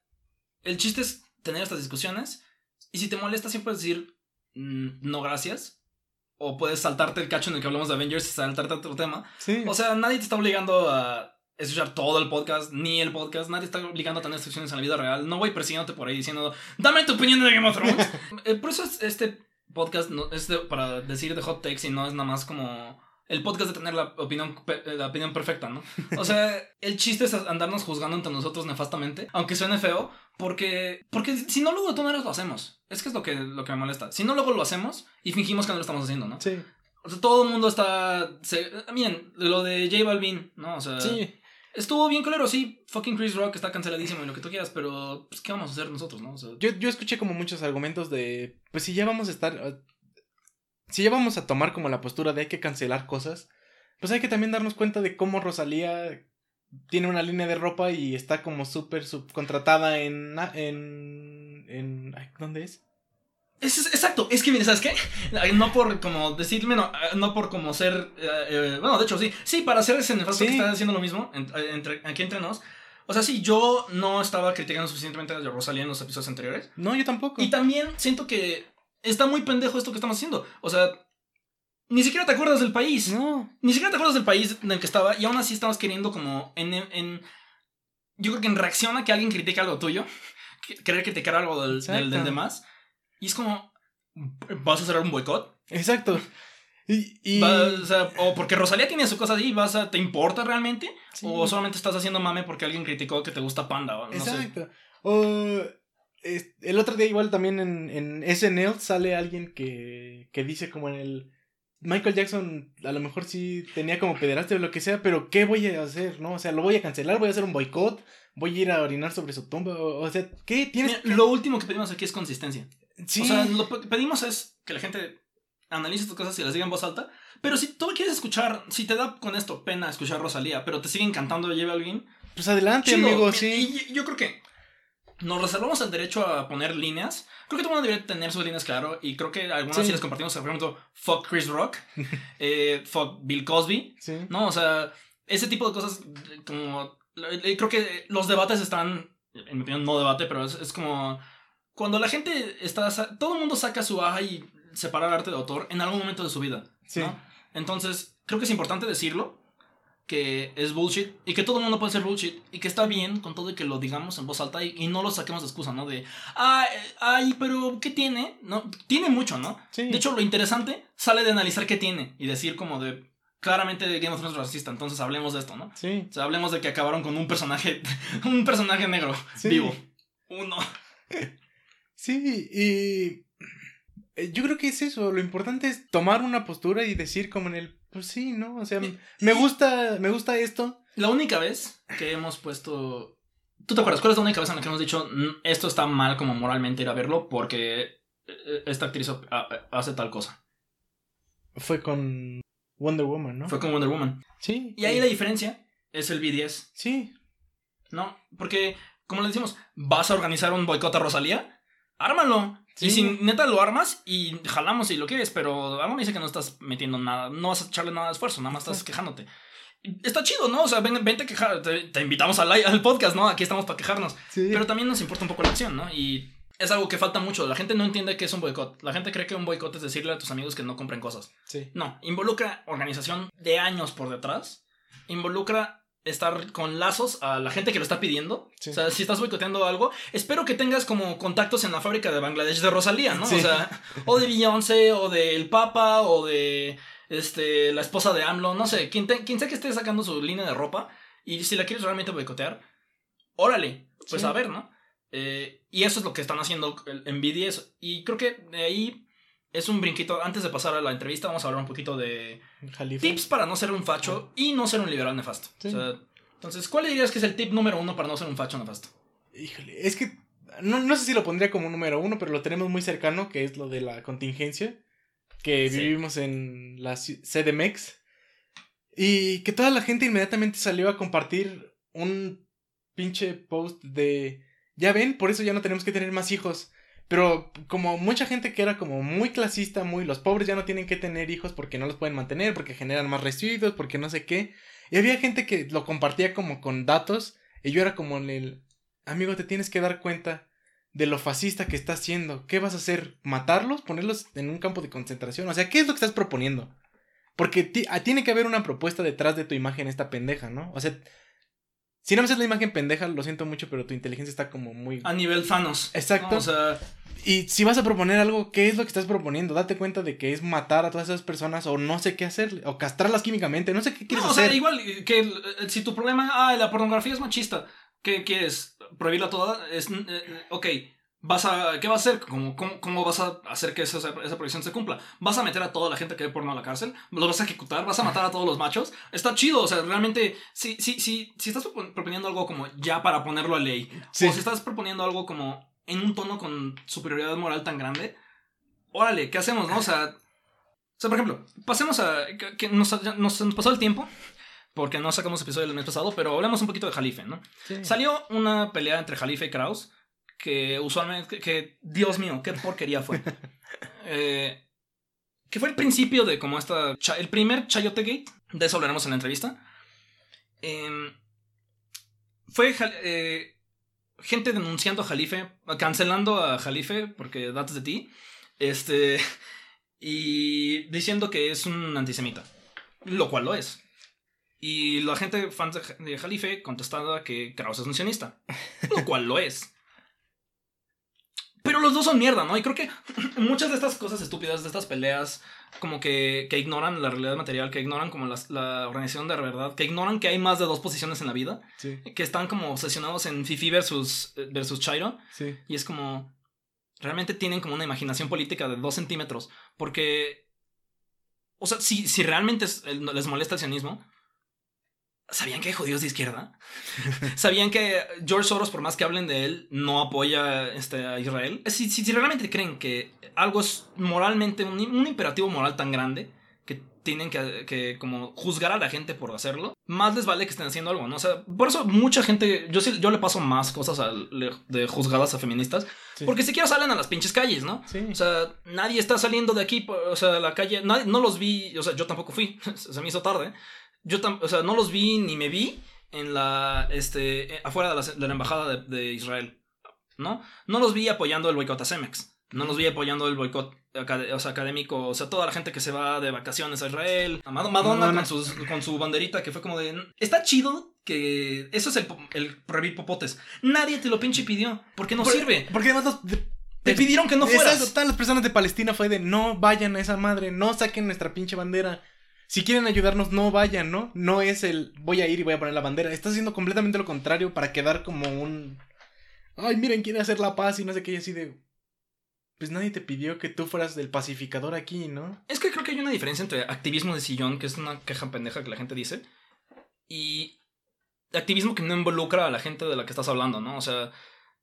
el chiste es tener estas discusiones y si te molesta siempre decir mm, no gracias. O puedes saltarte el cacho en el que hablamos de Avengers y saltarte a otro tema. Sí. O sea, nadie te está obligando a escuchar todo el podcast, ni el podcast. Nadie está obligando a tener instrucciones en la vida real. No voy persiguiéndote por ahí diciendo, dame tu opinión de Game of Thrones. Eh, por eso este podcast no, es para decir de hot takes y no es nada más como el podcast de tener la opinión, la opinión perfecta, ¿no? O sea, el chiste es andarnos juzgando entre nosotros nefastamente, aunque suene feo, porque, porque si no luego de todas lo hacemos. Es que es lo que, lo que me molesta. Si no luego lo hacemos y fingimos que no lo estamos haciendo, ¿no? Sí. O sea, todo el mundo está... Se, bien, lo de J Balvin, ¿no? O sea... Sí. Estuvo bien claro, sí, fucking Chris Rock está canceladísimo y lo que tú quieras, pero pues, ¿qué vamos a hacer nosotros, no? yo, yo escuché como muchos argumentos de, pues si ya vamos a estar, si ya vamos a tomar como la postura de hay que cancelar cosas, pues hay que también darnos cuenta de cómo Rosalía tiene una línea de ropa y está como súper subcontratada en, en, en, ¿dónde es? Es, exacto, es que mire, ¿sabes qué? No por como decirme, no, no por como ser, eh, eh, bueno, de hecho sí, sí, para hacer ese nefasto que está haciendo lo mismo, entre, aquí entre nos, o sea, sí, yo no estaba criticando suficientemente a Rosalía en los episodios anteriores. No, yo tampoco. Y también siento que está muy pendejo esto que estamos haciendo. O sea, ni siquiera te acuerdas del país. No. Ni siquiera te acuerdas del país en el que estaba y aún así estabas queriendo como en... en yo creo que en reacción a que alguien critique algo tuyo, querer criticar algo del, del, demás. Y es como, ¿vas a hacer un boicot? Exacto. Y, o, sea, o, porque Rosalía tiene su cosa ahí, vas a, ¿te importa realmente? O solamente estás haciendo mame porque alguien criticó que te gusta Panda. No Exacto. O el otro día igual también en, en SNL sale alguien que, que dice como en el... Michael Jackson a lo mejor sí tenía como pederasta o lo que sea, pero ¿qué voy a hacer? ¿No? O sea, lo voy a cancelar, voy a hacer un boicot, voy a ir a orinar sobre su tumba. O, sea, ¿qué tienes? Lo último que pedimos aquí es consistencia. Sí. O sea, lo que pedimos es que la gente analice tus cosas y las diga en voz alta. Pero si tú quieres escuchar, si te da con esto pena escuchar Rosalía, pero te siguen cantando Lleve a alguien. Pues adelante, amigo, sí. Y yo creo que nos reservamos el derecho a poner líneas. Creo que todo el mundo debería tener sus líneas claro. Y creo que algunas sí, las compartimos. Por ejemplo, fuck Chris Rock. eh, fuck Bill Cosby. Sí. ¿No? O sea, ese tipo de cosas como... Creo que los debates están... En mi opinión, no debate, pero es, como... Cuando la gente está... Todo el mundo saca su baja y separa el arte de autor en algún momento de su vida. Sí. Entonces, creo que es importante decirlo que es bullshit y que todo el mundo puede ser bullshit y que está bien con todo y que lo digamos en voz alta y, no lo saquemos de excusa, ¿no? De, ay, ay, pero ¿qué tiene? ¿No? Tiene mucho, ¿no? De hecho, lo interesante sale de analizar qué tiene y decir como de, claramente Game of Thrones racista, entonces hablemos de esto, ¿no? Sí. O sea, hablemos de que acabaron con un personaje, un personaje negro vivo. Uno. Sí, y eh, yo creo que es eso, lo importante es tomar una postura y decir como en el pues sí, ¿no? O sea, me gusta, me gusta esto. La única vez que hemos puesto. ¿Tú te acuerdas? ¿Cuál es la única vez en la que hemos dicho esto está mal como moralmente ir a verlo porque eh, esta actriz hace tal cosa? Fue con Wonder Woman, ¿no? Fue con Wonder Woman. Sí. Y ahí la diferencia es el BDS. Sí. ¿No? Porque, como le decimos, ¿vas a organizar un boicot a Rosalía? Ármalo. Y si neta lo armas y jalamos si lo quieres, pero algo me dice que no estás metiendo nada, no vas a echarle nada de esfuerzo, nada más estás quejándote. Está chido, ¿no? O sea, ven, vente a quejar, te, invitamos al, al, podcast, ¿no? Aquí estamos para quejarnos. Pero también nos importa un poco la acción, ¿no? Y es algo que falta mucho. La gente no entiende qué es un boicot. La gente cree que un boicot es decirle a tus amigos que no compren cosas. Sí. No, involucra organización de años por detrás. Involucra estar con lazos a la gente que lo está pidiendo. O sea, si estás boicoteando algo, espero que tengas como contactos en la fábrica de Bangladesh de Rosalía, ¿no? O sea, o de Beyoncé, o del Papa, o de este, la esposa de AMLO, no sé, quien, quien sea que esté sacando su línea de ropa y si la quieres realmente boicotear, órale, pues a ver, ¿no? Eh, y eso es lo que están haciendo en BDS. Y creo que de ahí es un brinquito. Antes de pasar a la entrevista, vamos a hablar un poquito de tips para no ser un facho y no ser un liberal nefasto. entonces, ¿cuál dirías que es el tip número uno para no ser un facho nefasto? Híjole, es que no, no sé si lo pondría como número uno, pero lo tenemos muy cercano, que es lo de la contingencia, que vivimos en la CDMX. Y que toda la gente inmediatamente salió a compartir un pinche post de, ya ven, por eso ya no tenemos que tener más hijos Pero como mucha gente que era como muy clasista, muy los pobres ya no tienen que tener hijos porque no los pueden mantener, porque generan más residuos, porque no sé qué. Y había gente que lo compartía como con datos y yo era como en el amigo, te tienes que dar cuenta de lo fascista que estás haciendo. ¿Qué vas a hacer? ¿Matarlos? ¿Ponerlos en un campo de concentración? O sea, ¿qué es lo que estás proponiendo? Porque ah, tiene que haber una propuesta detrás de tu imagen esta pendeja, ¿no? O sea, si no me haces la imagen pendeja, lo siento mucho, pero tu inteligencia está como muy... A nivel fanos. Exacto. O sea... Y si vas a proponer algo, ¿qué es lo que estás proponiendo? Date cuenta de que es matar a todas esas personas o no sé qué hacer, o castrarlas químicamente, no sé qué quieres hacer. O sea, igual que eh, si tu problema, ah, la pornografía es machista, ¿qué quieres? ¿Prohibirla toda? Es, eh, eh, ok, vas a, ¿qué vas a hacer? ¿Cómo, cómo, vas a hacer que esa, esa prohibición se cumpla? ¿Vas a meter a toda la gente que ve porno a la cárcel? ¿Lo vas a ejecutar? ¿Vas a matar a todos los machos? Está chido, o sea, realmente, si, si, si, si estás proponiendo algo como ya para ponerlo a ley, o si estás proponiendo algo como en un tono con superioridad moral tan grande, órale, ¿qué hacemos, no? O sea, o sea por ejemplo, pasemos a, que nos, nos, pasó el tiempo, porque no sacamos episodio del mes pasado, pero hablamos un poquito de Jalife, ¿no? Salió una pelea entre Jalife y Kraus que usualmente, que, Dios mío, qué porquería fue. eh, que fue el principio de como esta, el primer Chayote Gate, de eso hablaremos en la entrevista. Em, fue eh, gente denunciando a Jalife, cancelando a Jalife, porque datos de ti, este, y diciendo que es un antisemita, lo cual lo es. Y la gente fans de Jalife contestaba que Kraus es un sionista, lo cual lo es. Pero los dos son mierda, ¿no? Y creo que muchas de estas cosas estúpidas, de estas peleas, como que, que ignoran la realidad material, que ignoran como la, organización de verdad, que ignoran que hay más de dos posiciones en la vida, que están como obsesionados en Fifi versus, versus Chairo. Sí. Y es como, realmente tienen como una imaginación política de dos centímetros, porque, o sea, si, si realmente les molesta el sionismo, ¿Sabían que hay judíos de izquierda? ¿Sabían que George Soros, por más que hablen de él, no apoya este, a Israel? Si, si, realmente creen que algo es moralmente, un, imperativo moral tan grande, que tienen que, que, como juzgar a la gente por hacerlo, más les vale que estén haciendo algo, ¿no? O sea, por eso mucha gente, yo, yo le paso más cosas de juzgadas a feministas, porque siquiera salen a las pinches calles, ¿no? O sea, nadie está saliendo de aquí, o sea, la calle, no los vi, o sea, yo tampoco fui, se me hizo tarde, yo o sea, no los vi ni me vi en la, este, afuera de la, de la embajada de, Israel, ¿no? No los vi apoyando el boicot a Cemex, no los vi apoyando el boicot o sea, académico, o sea, toda la gente que se va de vacaciones a Israel, Madonna, Con, sus, con su banderita que fue como de, está chido que eso es el, el prohibir popotes. Nadie te lo pinche pidió, porque no sirve. Porque además te pidieron que no fueras. Todas las personas de Palestina fue de no vayan a esa madre, no saquen nuestra pinche bandera si quieren ayudarnos, no vayan, ¿no? No es el voy a ir y voy a poner la bandera. Estás haciendo completamente lo contrario para quedar como un. Ay, miren, quiere hacer la paz y no sé qué, y así de. Pues nadie te pidió que tú fueras del pacificador aquí, ¿no? Es que creo que hay una diferencia entre activismo de sillón, que es una queja pendeja que la gente dice, y activismo que no involucra a la gente de la que estás hablando, ¿no? O sea,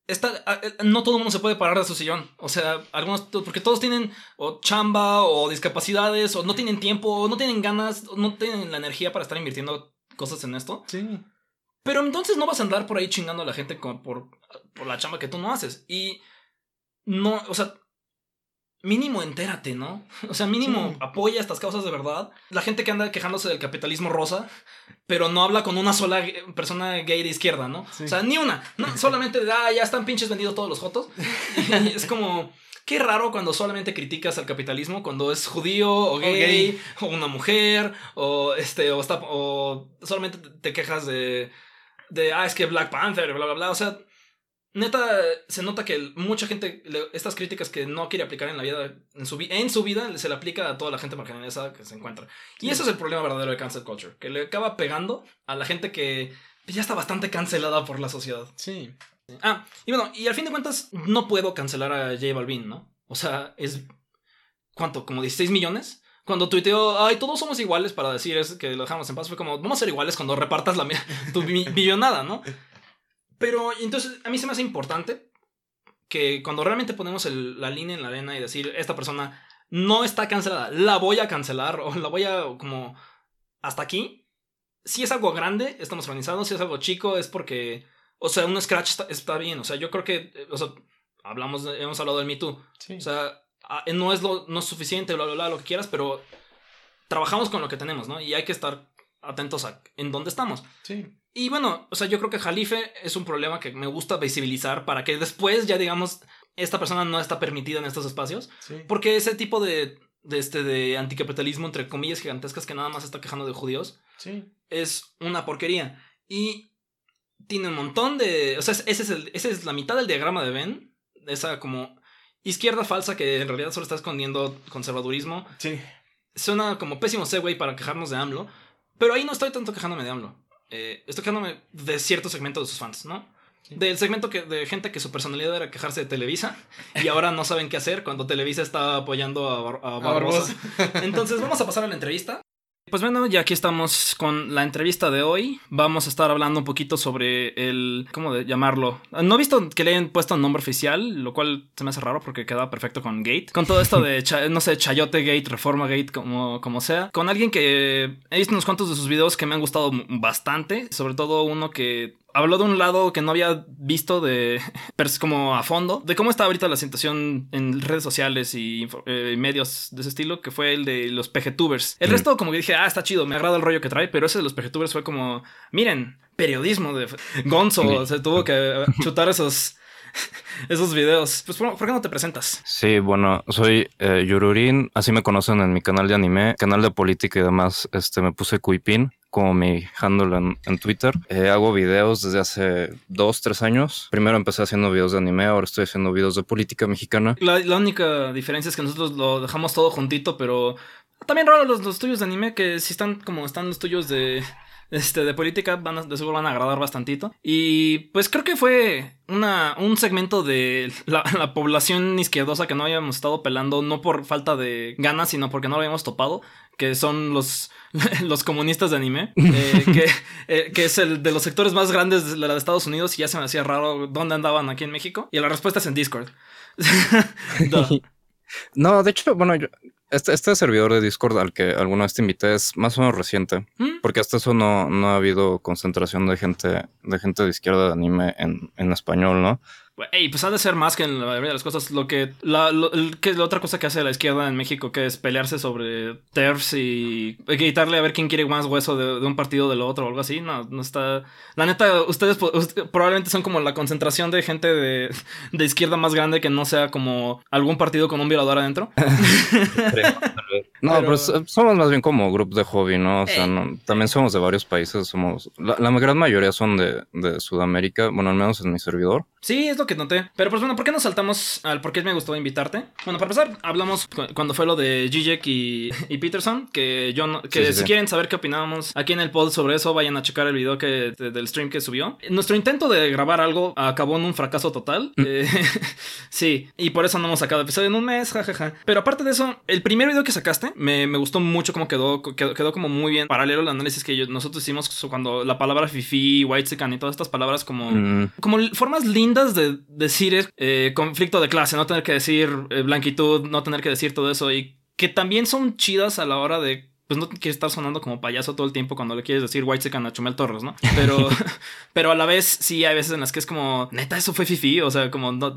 eh, no todo el mundo se puede parar de su sillón. O sea, algunos, porque todos tienen o chamba o discapacidades o no tienen tiempo o no tienen ganas o no tienen la energía para estar invirtiendo cosas en esto. Sí. Pero entonces no vas a andar por ahí chingando a la gente por, por la chamba que tú no haces. Y no, o sea, mínimo entérate, ¿no? O sea, mínimo apoya estas causas de verdad. La gente que anda quejándose del capitalismo rosa, pero no habla con una sola persona gay de izquierda, ¿no? O sea, ni una. No, solamente, ah, ya están pinches vendidos todos los fotos. es como, qué raro cuando solamente criticas al capitalismo cuando es judío o gay, o, una mujer, o este, o, está, o solamente te quejas de, de, ah, es que Black Panther, bla, bla, bla. O sea, neta, se nota que mucha gente, estas críticas que no quiere aplicar en la vida, en su, en su vida, se le aplica a toda la gente marginalizada que se encuentra. Y eso es el problema verdadero de cancel culture, que le acaba pegando a la gente que ya está bastante cancelada por la sociedad. Sí. Ah, y bueno, y al fin de cuentas, no puedo cancelar a J Balvin, ¿no? O sea, es. ¿Cuánto? ¿Como 16 millones? Cuando tuiteó, ay, todos somos iguales para decir que lo dejamos en paz, fue como, vamos a ser iguales cuando repartas la, tu millonada, ¿no? Pero entonces a mí se me hace importante que cuando realmente ponemos la línea en la arena y decir, esta persona no está cancelada, la voy a cancelar o la voy a como hasta aquí. Si es algo grande, estamos organizados. Si es algo chico, es porque, o sea, un scratch está, bien. O sea, yo creo que, o sea, hablamos, hemos hablado del Me Too. O sea, no es, lo, no es suficiente, bla, bla, bla, lo que quieras, pero trabajamos con lo que tenemos, ¿no? Y hay que estar atentos a en dónde estamos. Sí. Y bueno, o sea, yo creo que Jalife es un problema que me gusta visibilizar para que después ya digamos, esta persona no está permitida en estos espacios. Sí. Porque ese tipo de, de, este, de anticapitalismo, entre comillas gigantescas, que nada más está quejando de judíos, sí. es una porquería. Y tiene un montón de... O sea, ese es, el, ese es la mitad del diagrama de Ben. Esa como izquierda falsa que en realidad solo está escondiendo conservadurismo. Sí. Suena como pésimo segue para quejarnos de AMLO. Pero ahí no estoy tanto quejándome de AMLO. Eh, estoy quejándome de cierto segmento de sus fans, ¿no? Del segmento que, de gente que su personalidad era quejarse de Televisa y ahora no saben qué hacer cuando Televisa está apoyando a, a Barbosa. Entonces vamos a pasar a la entrevista. Pues bueno, ya aquí estamos con la entrevista de hoy. Vamos a estar hablando un poquito sobre el. ¿Cómo de llamarlo? No he visto que le hayan puesto un nombre oficial, lo cual se me hace raro porque queda perfecto con Gate. Con todo esto de, no sé, Chayote Gate, Reforma Gate, como, como sea. Con alguien que he visto unos cuantos de sus videos que me han gustado bastante. Sobre todo uno que habló de un lado que no había visto de como a fondo, de cómo está ahorita la situación en redes sociales y eh, medios de ese estilo, que fue el de los PGTubers. El mm. resto como que dije, ah, está chido, me agrada el rollo que trae, pero ese de los PGTubers fue como, miren, periodismo de Gonzo, se tuvo que chutar esos esos videos. Pues, ¿por qué no te presentas? Sí, bueno, soy eh, Yururin, así me conocen en mi canal de anime, canal de política y demás. Este, me puse Kuipin como mi handle en, Twitter. Eh, hago videos desde hace dos, tres años. Primero empecé haciendo videos de anime, ahora estoy haciendo videos de política mexicana. La, única diferencia es que nosotros lo dejamos todo juntito, pero también raro los, los tuyos de anime que si están como están los tuyos de este, de política van de seguro van a agradar bastantito. Y pues creo que fue una, un segmento de la, población izquierdosa que no habíamos estado pelando, no por falta de ganas, sino porque no lo habíamos topado, que son los, los comunistas de anime, eh, que, eh, que, es el de los sectores más grandes de, la de Estados Unidos y ya se me hacía raro dónde andaban aquí en México. Y la respuesta es en Discord. no, de hecho, bueno, yo, este, este, servidor de Discord al que alguna vez te invité es más o menos reciente, ¿Mm? porque hasta eso no, no ha habido concentración de gente, de gente de izquierda de anime en, en español, ¿no? Ey, pues ha de ser más que en la mayoría de las cosas. Lo que, la, que es la otra cosa que hace la izquierda en México, que es pelearse sobre TERFs y gritarle a ver quién quiere más hueso de, un partido del otro o algo así. No, no está. La neta, ustedes probablemente son como la concentración de gente de, de, izquierda más grande que no sea como algún partido con un violador adentro. no, pero... somos más bien como grupo de hobby, ¿no? O sea, también somos de varios países. Somos. La, la gran mayoría son de, de Sudamérica, bueno, al menos en mi servidor. Sí, es lo que noté. Pero pues bueno, ¿por qué no saltamos al por qué me gustó invitarte? Bueno, para empezar, hablamos cuando fue lo de Gijek y, y Peterson, que yo no, que si quieren saber qué opinábamos aquí en el pod sobre eso, vayan a checar el video que, del stream que subió. Nuestro intento de grabar algo acabó en un fracaso total. Mm. Eh, sí, y por eso no hemos sacado episodio en un mes, jajaja. Pero aparte de eso, el primer video que sacaste me, me gustó mucho cómo quedó, quedó, como muy bien paralelo al análisis que nosotros hicimos cuando la palabra fifi, white y todas estas palabras como, mm. como formas lindas de decir eh, conflicto de clase, no tener que decir eh, blanquitud, no tener que decir todo eso y que también son chidas a la hora de pues no quieres estar sonando como payaso todo el tiempo cuando le quieres decir white second a Chumel Torres, ¿no? Pero, pero a la vez sí hay veces en las que es como, neta, eso fue fifi, o sea, como no...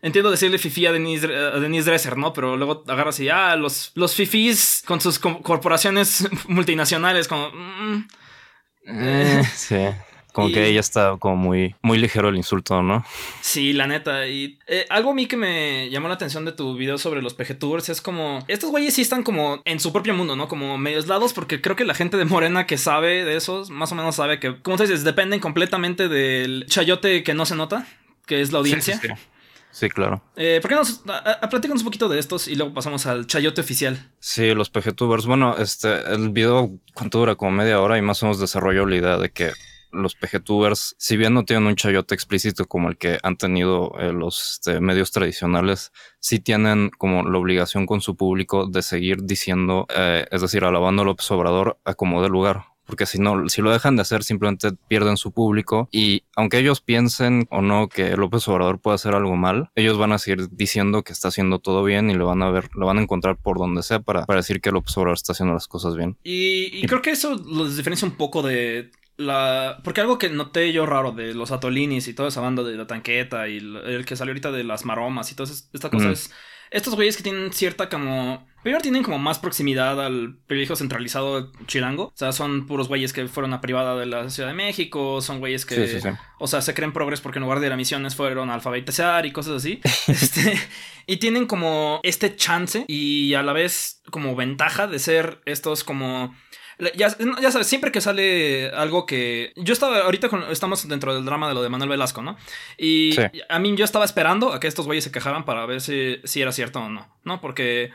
Entiendo decirle fifi a Denise, Dresser, ¿no? Pero luego agarras y, ah, los, los fifis con sus corporaciones multinacionales, como... Mm, eh, sí. Como que ella está como muy, muy ligero el insulto, ¿no? Sí, la neta. Y eh, algo a mí que me llamó la atención de tu video sobre los PGTubers es como. Estos güeyes sí están como en su propio mundo, ¿no? Como medios lados, porque creo que la gente de Morena que sabe de esos, más o menos sabe que, como te dices, dependen completamente del chayote que no se nota, que es la audiencia. Sí, claro. Eh, ¿Por qué nos platícanos un poquito de estos y luego pasamos al chayote oficial? Sí, los PGTubers. Bueno, este, el video, ¿cuánto dura? Como media hora y más o menos desarrolló la idea de que los PGTubers, si bien no tienen un chayote explícito como el que han tenido eh, los este, medios tradicionales, sí tienen como la obligación con su público de seguir diciendo, eh, es decir, alabando a López Obrador a como de lugar. Porque si no, si lo dejan de hacer, simplemente pierden su público. Y aunque ellos piensen o no que López Obrador puede hacer algo mal, ellos van a seguir diciendo que está haciendo todo bien y lo van a ver, lo van a encontrar por donde sea para, para decir que López Obrador está haciendo las cosas bien. Y, y creo que eso los diferencia un poco de la. Porque algo que noté yo raro de los Atolinis y toda esa banda de la tanqueta y el, que salió ahorita de las maromas y todas estas cosas es. Estos güeyes que tienen cierta como. Primero tienen como más proximidad al privilegio centralizado chilango. O sea, son puros güeyes que fueron a privada de la Ciudad de México. Son güeyes que. O sea, se creen progres porque en lugar de ir a misiones fueron a alfabetizar y cosas así. este, y tienen como este chance y a la vez como ventaja de ser estos como ya, sabes, siempre que sale algo que. Yo estaba. Ahorita estamos dentro del drama de lo de Manuel Velasco, ¿no? Y a mí yo estaba esperando a que estos güeyes se quejaran para ver si, si era cierto o no, ¿no? Porque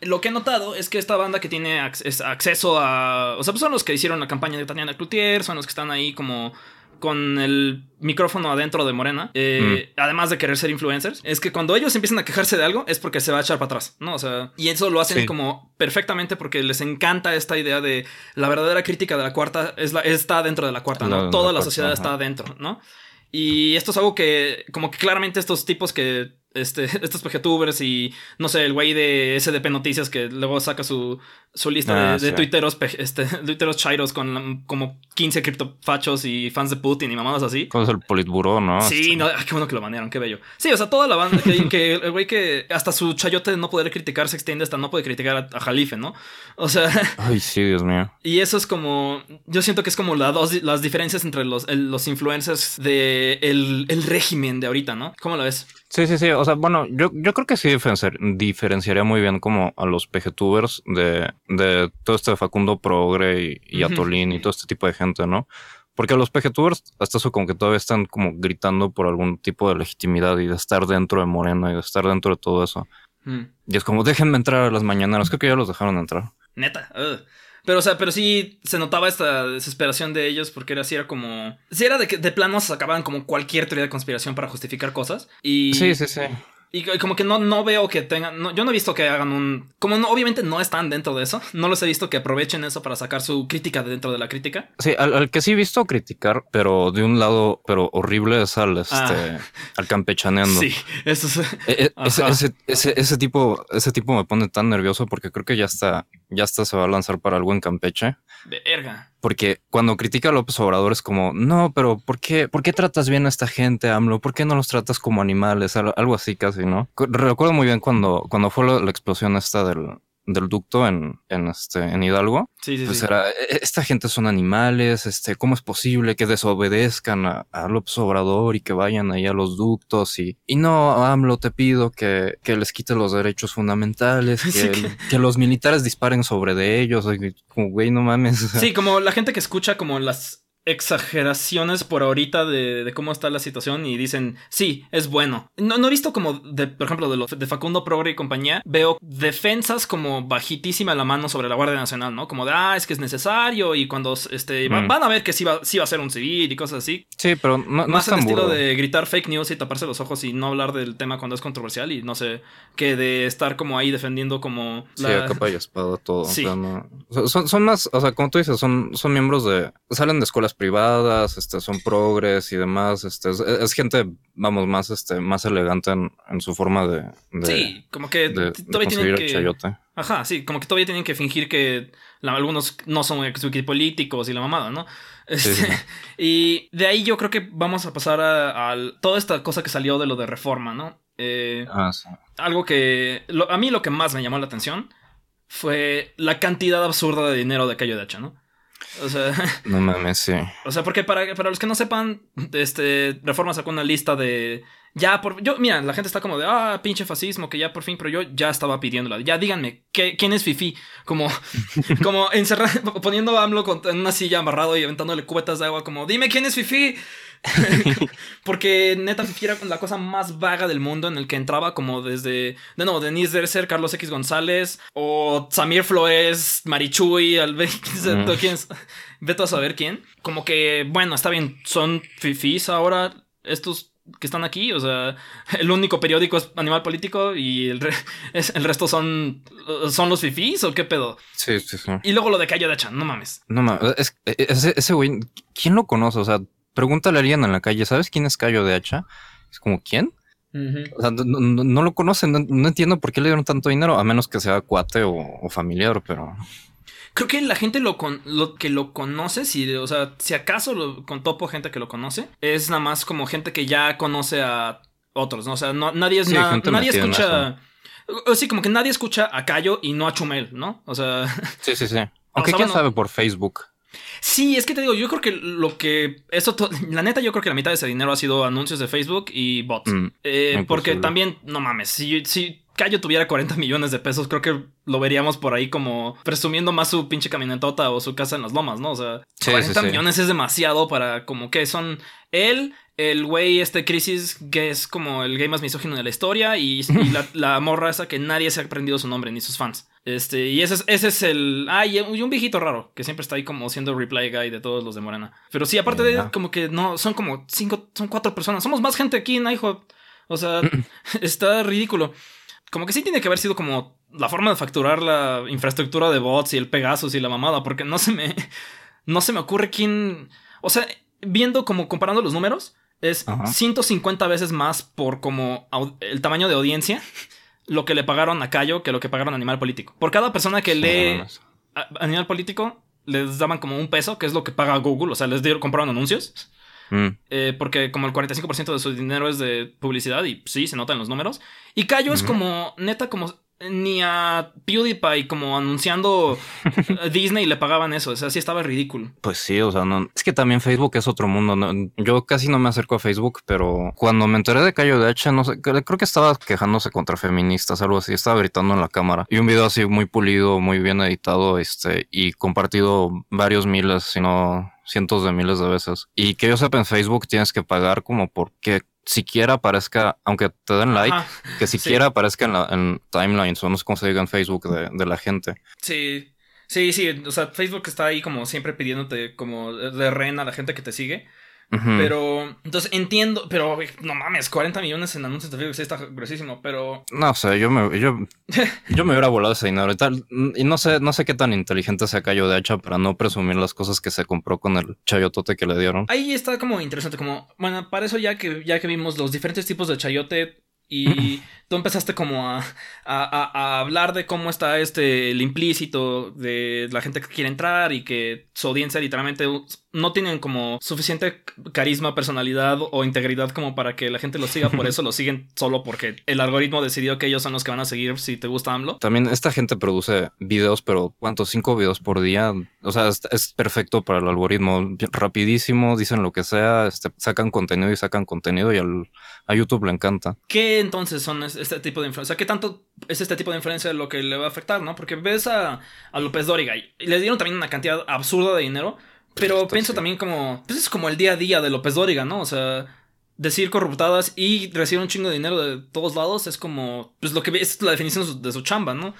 lo que he notado es que esta banda que tiene acceso a. O sea, pues son los que hicieron la campaña de Tatiana Cloutier, son los que están ahí como con el micrófono adentro de Morena, eh, mm. además de querer ser influencers, es que cuando ellos empiezan a quejarse de algo es porque se va a echar para atrás, ¿no? O sea, y eso lo hacen como perfectamente porque les encanta esta idea de la verdadera crítica de la cuarta es la, está dentro de la cuarta, ¿no? Toda la, sociedad está adentro, ¿no? Y esto es algo que, como que claramente estos tipos que este, estos PGTubers y no sé, el güey de SDP Noticias que luego saca su, su lista de, ah, tuiteros, este, tuiteros chairos con como 15 criptofachos y fans de Putin y mamadas así. Con el Politburo, ¿no? Sí, este. no, qué bueno que lo banearon, qué bello. Sí, o sea, toda la banda que, el güey que hasta su chayote de no poder criticar se extiende hasta no puede criticar a, Jalife, ¿no? O sea. Ay, sí, Dios mío. Y eso es como. Yo siento que es como la dos, las diferencias entre los, los influencers de el, el régimen de ahorita, ¿no? ¿Cómo lo ves? Sí, sí, sí. O sea, bueno, yo, yo creo que sí diferenciaría muy bien como a los PGTubers de, de todo este Facundo Progre y, Atolín y todo este tipo de gente, ¿no? Porque los PGTubers hasta eso como que todavía están como gritando por algún tipo de legitimidad y de estar dentro de Morena y de estar dentro de todo eso. Mm. Y es como, déjenme entrar a las mañaneras. Creo que ya los dejaron entrar. Neta. Pero, o sea, pero sí se notaba esta desesperación de ellos porque era así, era como... Sí, era de que de plano sacaban como cualquier teoría de conspiración para justificar cosas. Y... Sí, sí, sí. Y como que no, no veo que tengan. yo no he visto que hagan un. Como no, obviamente no están dentro de eso. No los he visto que aprovechen eso para sacar su crítica de dentro de la crítica. Sí, al, que sí he visto criticar, pero de un lado, pero horrible es al este ah. al campechaneando. Sí, eso es. E, e, ese, ese, ese, tipo, ese tipo me pone tan nervioso porque creo que ya está, ya está se va a lanzar para algo en Campeche. Verga. Porque cuando critica a López Obrador es como, no, pero ¿por qué, ¿por qué tratas bien a esta gente, AMLO? ¿Por qué no los tratas como animales? Algo así casi, ¿no? Recuerdo muy bien cuando, cuando fue la explosión esta del, del ducto en, en, este, en Hidalgo. Sí, sí, pues era, e, esta gente son animales, este, ¿cómo es posible que desobedezcan a, a, López Obrador y que vayan ahí a los ductos? Y, y no, AMLO, te pido que, que les quite los derechos fundamentales, que, que... los militares disparen sobre de ellos. Como, güey, no mames. Sí, como la gente que escucha como las exageraciones por ahorita de, cómo está la situación y dicen, sí, es bueno. No, no he visto como, de, por ejemplo, de, lo, de Facundo Progre y compañía, veo defensas como bajitísima la mano sobre la Guardia Nacional, ¿no? Como de, ah, es que es necesario y cuando este, mm. van a ver que sí va, sí va a ser un civil y cosas así. Sí, pero no, Más es el estilo de gritar fake news y taparse los ojos y no hablar del tema cuando es controversial y no sé, que de estar como ahí defendiendo como... La... Sí, capa y espada, todo. Sí. son, son más, o sea, como tú dices, son, son miembros de... Salen de escuelas privadas, este, son progres y demás, este, es, gente, vamos, más, este, más elegante en, su forma de, Sí, como que todavía tienen que... Ajá, sí, como que todavía tienen que fingir que algunos no son políticos y la mamada, ¿no? Este, y de ahí yo creo que vamos a pasar a, toda esta cosa que salió de lo de reforma, ¿no? Eh, ah, algo que a mí lo que más me llamó la atención fue la cantidad absurda de dinero de Cayo de Hacha, ¿no? O sea. No mames, sí. O sea, porque para, para los que no sepan, este. Reforma sacó una lista de. Ya por. Yo, mira, la gente está como de. Ah, pinche fascismo, que ya por fin. Pero yo ya estaba pidiéndola. Ya díganme, ¿quién es Fifi? Como. como encerrar. poniendo a AMLO en una silla amarrado y aventándole cubetas de agua. Como, dime quién es Fifi. Porque neta era la cosa más vaga del mundo en el que entraba como desde, de nuevo, Denise Derser, Carlos X González o Samir Floes, Marichuy, Albe, quién Vete a saber quién. Como que, bueno, está bien, son fifis ahora estos que están aquí, o sea, el único periódico es Animal Político y el, el resto son, son los fifís o qué pedo. Sí, sí, sí. Y luego lo de Cayo de Chan, no mames. No mames, ese güey, ¿quién lo conoce? O sea, pregúntale a alguien en la calle, ¿sabes quién es Cayo de Hacha? Es como, ¿quién? O sea, no, lo conocen, no, entiendo por qué le dieron tanto dinero, a menos que sea cuate o, familiar, pero... creo que la gente lo, con, lo que lo conoce, si, o sea, si acaso lo, con topo gente que lo conoce, es nada más como gente que ya conoce a otros, ¿no? O sea, no, nadie es nada, nadie escucha. Sí, como que nadie escucha a Cayo y no a Chumel, ¿no? O sea. Sí, sí, sí. Aunque quién sabe por Facebook. Sí, es que te digo, yo creo que lo que. Eso, la neta, yo creo que la mitad de ese dinero ha sido anuncios de Facebook y bots. Mm, eh, porque también, no mames, si, si Cayo tuviera 40 millones de pesos, creo que lo veríamos por ahí como presumiendo más su pinche camionetota o su casa en las lomas, ¿no? O sea, 40 millones es demasiado para como que son él, el güey este Crisis, que es como el gay más misógino de la historia, y, la, morra esa que nadie se ha aprendido su nombre, ni sus fans. Este, y ese es, ese es el. Ah, y un viejito raro, que siempre está ahí como siendo reply guy de todos los de Morena. Pero sí, aparte de como que no, son como cinco, son cuatro personas. Somos más gente aquí en iHop. O sea, está ridículo como que sí tiene que haber sido como la forma de facturar la infraestructura de bots y el Pegasus y la mamada, porque no se me, no se me ocurre quién, o sea, viendo como comparando los números, es 150 veces más por como el tamaño de audiencia lo que le pagaron a Cayo que lo que pagaron a Animal Político. Por cada persona que lee Animal Político, les daban como un peso, que es lo que paga Google, o sea, les dieron, compraron anuncios. Mm. Eh, porque como el 45% de su dinero es de publicidad y sí, se nota en los números. Y Cayo es como, neta, como ni a PewDiePie como anunciando Disney le pagaban eso. O sea, sí estaba ridículo. Pues sí, o sea, no. Es que también Facebook es otro mundo. Yo casi no me acerco a Facebook, pero cuando me enteré de Cayo de H, no sé, creo que estaba quejándose contra feministas, algo así. Estaba gritando en la cámara. Y un video así muy pulido, muy bien editado, este, y compartido varios miles, si no cientos de miles de veces. Y que yo sepa en Facebook tienes que pagar como porque siquiera aparezca, aunque te den like, que siquiera aparezca en, la, en timelines o no sé cómo se diga en Facebook de, de la gente. Sí, sí, sí. O sea, Facebook está ahí como siempre pidiéndote como de rehén a la gente que te sigue. Pero, entonces entiendo, pero no mames, 40 millones en anuncios de Facebook sí está gruesísimo, pero. No sé, yo me, yo, yo me hubiera volado ese dinero y tal. Y no sé, no sé qué tan inteligente se cayó de hecha para no presumir las cosas que se compró con el chayotote que le dieron. Ahí está como interesante, como, bueno, para eso ya que, ya que vimos los diferentes tipos de chayote y tú empezaste como a, a, hablar de cómo está este el implícito de la gente que quiere entrar y que su audiencia literalmente no tienen como suficiente carisma, personalidad o integridad como para que la gente lo siga, por eso lo siguen solo porque el algoritmo decidió que ellos son los que van a seguir si te gusta AMLO. También esta gente produce videos, pero ¿cuántos? ¿Cinco videos por día? O sea, es, perfecto para el algoritmo, rapidísimo, dicen lo que sea, este, sacan contenido y sacan contenido y al, a YouTube le encanta. ¿Qué entonces son este tipo de influencia? ¿Qué tanto es este tipo de influencia lo que le va a afectar, no? Porque ves a, a López Dóriga y le dieron también una cantidad absurda de dinero pero pienso también como. Pues es como el día a día de López Dóriga, ¿no? O sea, decir corruptadas y recibir un chingo de dinero de todos lados es como. Pues lo que es la definición de su, chamba, ¿no?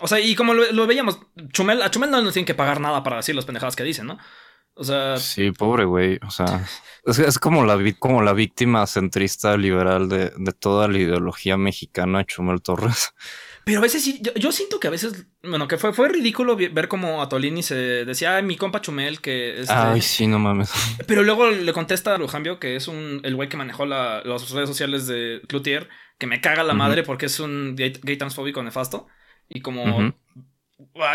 O sea, y como lo, veíamos, Chumel, a Chumel no nos tienen que pagar nada para decir las pendejadas que dicen, ¿no? O sea. Sí, pobre güey. O sea, es, como, la, como la víctima centrista liberal de, de toda la ideología mexicana, Chumel Torres. Pero a veces sí, yo, siento que a veces, bueno, que fue, fue ridículo ver como a Tolini se decía, ay, mi compa Chumel, que es. Ay, sí, no mames. Pero luego le contesta a Lujambio, que es un, el güey que manejó las redes sociales de Cloutier, que me caga la madre porque es un gay, transfóbico nefasto. Y como.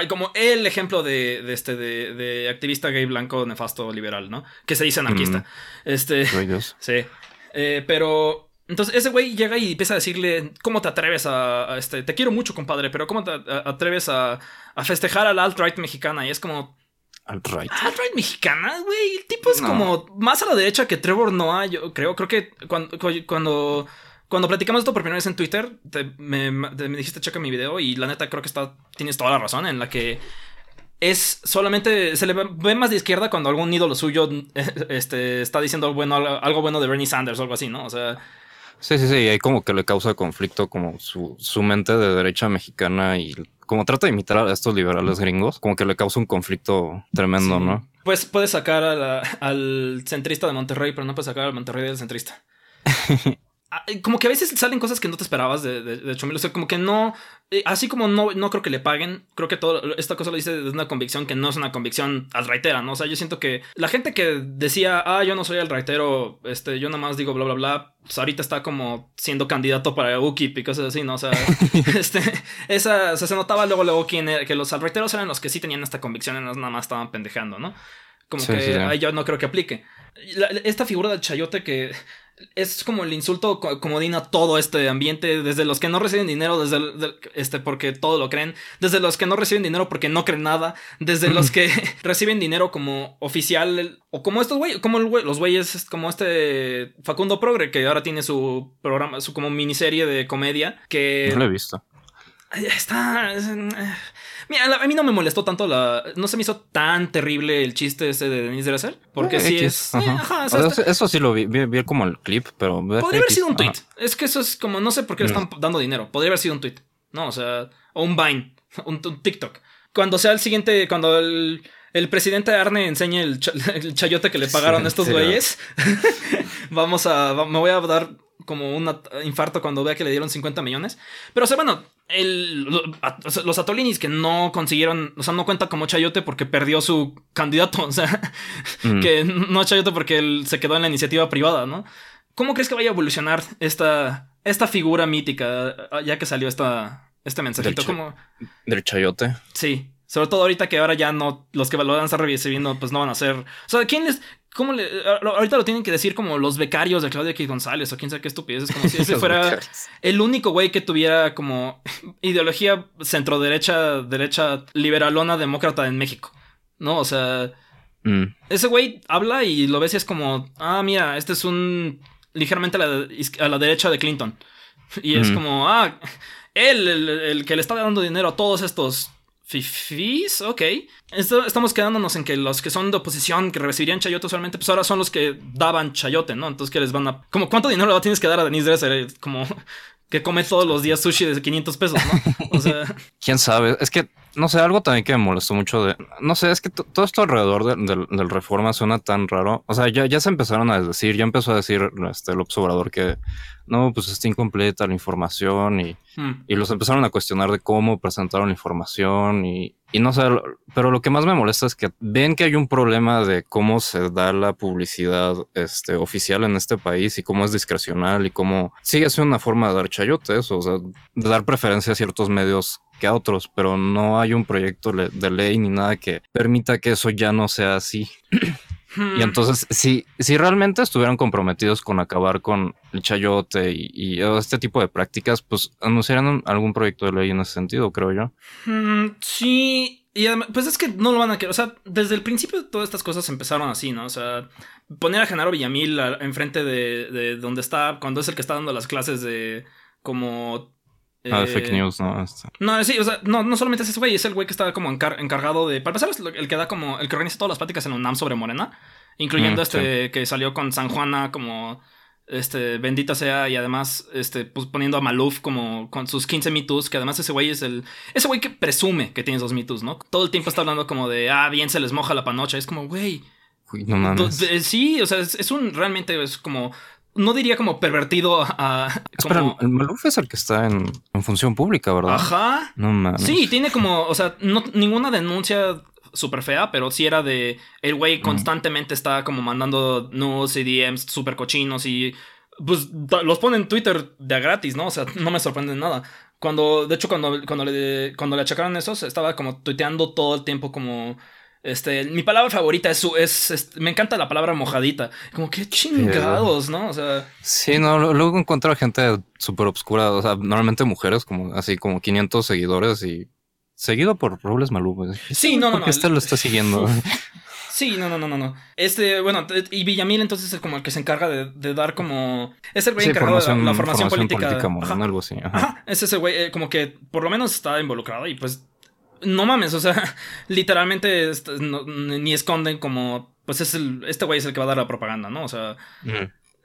Como el ejemplo de, de este de, de, activista gay blanco nefasto liberal, ¿no? Que se dice anarquista. Este. Sí. Eh, pero entonces ese güey llega y empieza a decirle, ¿cómo te atreves a, este, te quiero mucho, compadre, pero ¿cómo te atreves a, a festejar a la alt-right mexicana? Y es como... Alt-right. Alt-right mexicana, güey. El tipo es como más a la derecha que Trevor Noah, yo creo. Creo que cuando, cuando, cuando platicamos esto por primera vez en Twitter, me, dijiste checa mi video y la neta creo que está, tienes toda la razón en la que es solamente se le ve más de izquierda cuando algún ídolo suyo este, está diciendo bueno, algo bueno de Bernie Sanders o algo así, ¿no? O sea, Sí, sí, sí, hay como que le causa conflicto como su, su mente de derecha mexicana y como trata de imitar a estos liberales gringos, como que le causa un conflicto tremendo, ¿no? Pues puede sacar al centrista de Monterrey, pero no puede sacar al Monterrey del centrista. Ah, como que a veces salen cosas que no te esperabas de, de, de Chomil. O sea, como que no. Eh, así como no, no creo que le paguen, creo que todo esta cosa lo dice desde una convicción que no es una convicción al raitera, ¿no? O sea, yo siento que la gente que decía, ah, yo no soy el raitero, este, yo nada más digo bla, bla, bla, pues ahorita está como siendo candidato para UKIP y cosas así, ¿no? O sea, este, esa, o sea, se notaba luego, luego quién era, que los alraiteros eran los que sí tenían esta convicción y nada más estaban pendejeando, ¿no? Como que ahí yo no creo que aplique. esta figura del chayote que es como el insulto comodín a todo este ambiente, desde los que no reciben dinero, desde este porque todo lo creen, desde los que no reciben dinero porque no creen nada, desde los que reciben dinero como oficial o como estos güeyes, como los güeyes como este Facundo Progre que ahora tiene su programa, su como miniserie de comedia que no lo he visto. Está Mira, a mí no me molestó tanto la. No se me hizo tan terrible el chiste ese de Denise Dresser. Porque sí es. eso sí lo vi, vi, como el clip, pero. Podría haber sido un tweet. Es que eso es como. No sé por qué le están mm. dando dinero. Podría haber sido un tweet. No, o sea. O un Vine. Un, TikTok. Cuando sea el siguiente. Cuando el. El presidente Arne enseñe el, chayote que le pagaron a estos güeyes. Vamos a. Me voy a dar como un infarto cuando vea que le dieron 50 millones. Pero, o sea, bueno, el, los Atolinis que no consiguieron, o sea, no cuenta como Chayote porque perdió su candidato, o sea, mm. que no Chayote porque él se quedó en la iniciativa privada, ¿no? ¿Cómo crees que vaya a evolucionar esta, esta figura mítica ya que salió esta, este mensajito? Del, como... del Chayote. Sí. Sobre todo ahorita que ahora ya no, los que lo van a estar recibiendo, pues no van a ser. O sea, ¿quién les. ¿Cómo le.? Ahorita lo tienen que decir como los becarios de Claudia X González o quién sabe qué estupidez. Es como si ese fuera el único güey que tuviera como ideología centro-derecha, derecha, liberalona, demócrata en México. ¿No? O sea. Mm. Ese güey habla y lo ves y es como. Ah, mira, este es un. ligeramente a la, a la derecha de Clinton. Y es mm. como. Ah, él, el que le está dando dinero a todos estos Fifis, ok. estamos quedándonos en que los que son de oposición, que recibirían chayote solamente, pues ahora son los que daban chayote, ¿no? Entonces, que les van a. Como, ¿cuánto dinero le tienes que dar a Denise Dresser? Como que come todos los días sushi de 500 pesos, ¿no? O sea. Quién sabe. Es que, no sé, algo también que me molestó mucho de. No sé, es que todo esto alrededor del reforma suena tan raro. O sea, ya, ya se empezaron a decir, ya empezó a decir este, el observador que no, pues está incompleta la información y, hmm. y, los empezaron a cuestionar de cómo presentaron la información y, y, no sé, pero lo que más me molesta es que ven que hay un problema de cómo se da la publicidad este, oficial en este país y cómo es discrecional y cómo sigue siendo una forma de dar chayote eso, o sea, de dar preferencia a ciertos medios que a otros, pero no hay un proyecto de ley ni nada que permita que eso ya no sea así. Y entonces, si, si realmente estuvieran comprometidos con acabar con el chayote y, este tipo de prácticas, pues anunciarían algún proyecto de ley en ese sentido, creo yo. Hmm, sí, y además, pues es que no lo van a querer. O sea, desde el principio todas estas cosas empezaron así, ¿no? O sea, poner a Genaro Villamil enfrente de, de donde está, cuando es el que está dando las clases de como Ah, de fake eh, news, ¿no? Este. No, sí, o sea, no, no solamente es ese güey, es el güey que está como encargado de. Para empezar, es el que da como. El que organiza todas las pláticas en UNAM sobre Morena. Incluyendo mm, este que salió con San Juana como. Este, bendita sea, y además, este, pues poniendo a Maluf como con sus 15 mitos, que además ese güey es el. Ese güey que presume que tiene esos mitos, ¿no? Todo el tiempo está hablando como de, ah, bien se les moja la panocha. Es como, güey. No mames. Sí, o sea, es, es un. Realmente es como no diría como pervertido a. Espera, el Maluf es el que está en, función pública, ¿verdad? Ajá. No mames. Sí, tiene como, o sea, no, ninguna denuncia súper fea, pero sí era de. El güey constantemente está como mandando nudes y DMs súper cochinos y. Pues los pone en Twitter de a gratis, ¿no? O sea, no me sorprende nada. Cuando, de hecho, cuando, cuando, le, cuando le achacaron eso, estaba como tuiteando todo el tiempo como este, mi palabra favorita es, es, es, me encanta la palabra mojadita. Como que chingados, ¿no? O sea. Sí, no, luego encuentro gente súper obscura, o sea, normalmente mujeres, como así como 500 seguidores y seguido por Robles Malú. Sí, no, no, no. Este lo está siguiendo. Sí, no, no, no, no, no. Este, bueno, y Villamil entonces es como el que se encarga de, dar como... Es el güey encargado de la, formación, política. algo así. Ajá. Es ese güey, eh, como que por lo menos está involucrado y pues no mames, o sea, literalmente ni esconden como, pues es el, este güey es el que va a dar la propaganda, ¿no? O sea,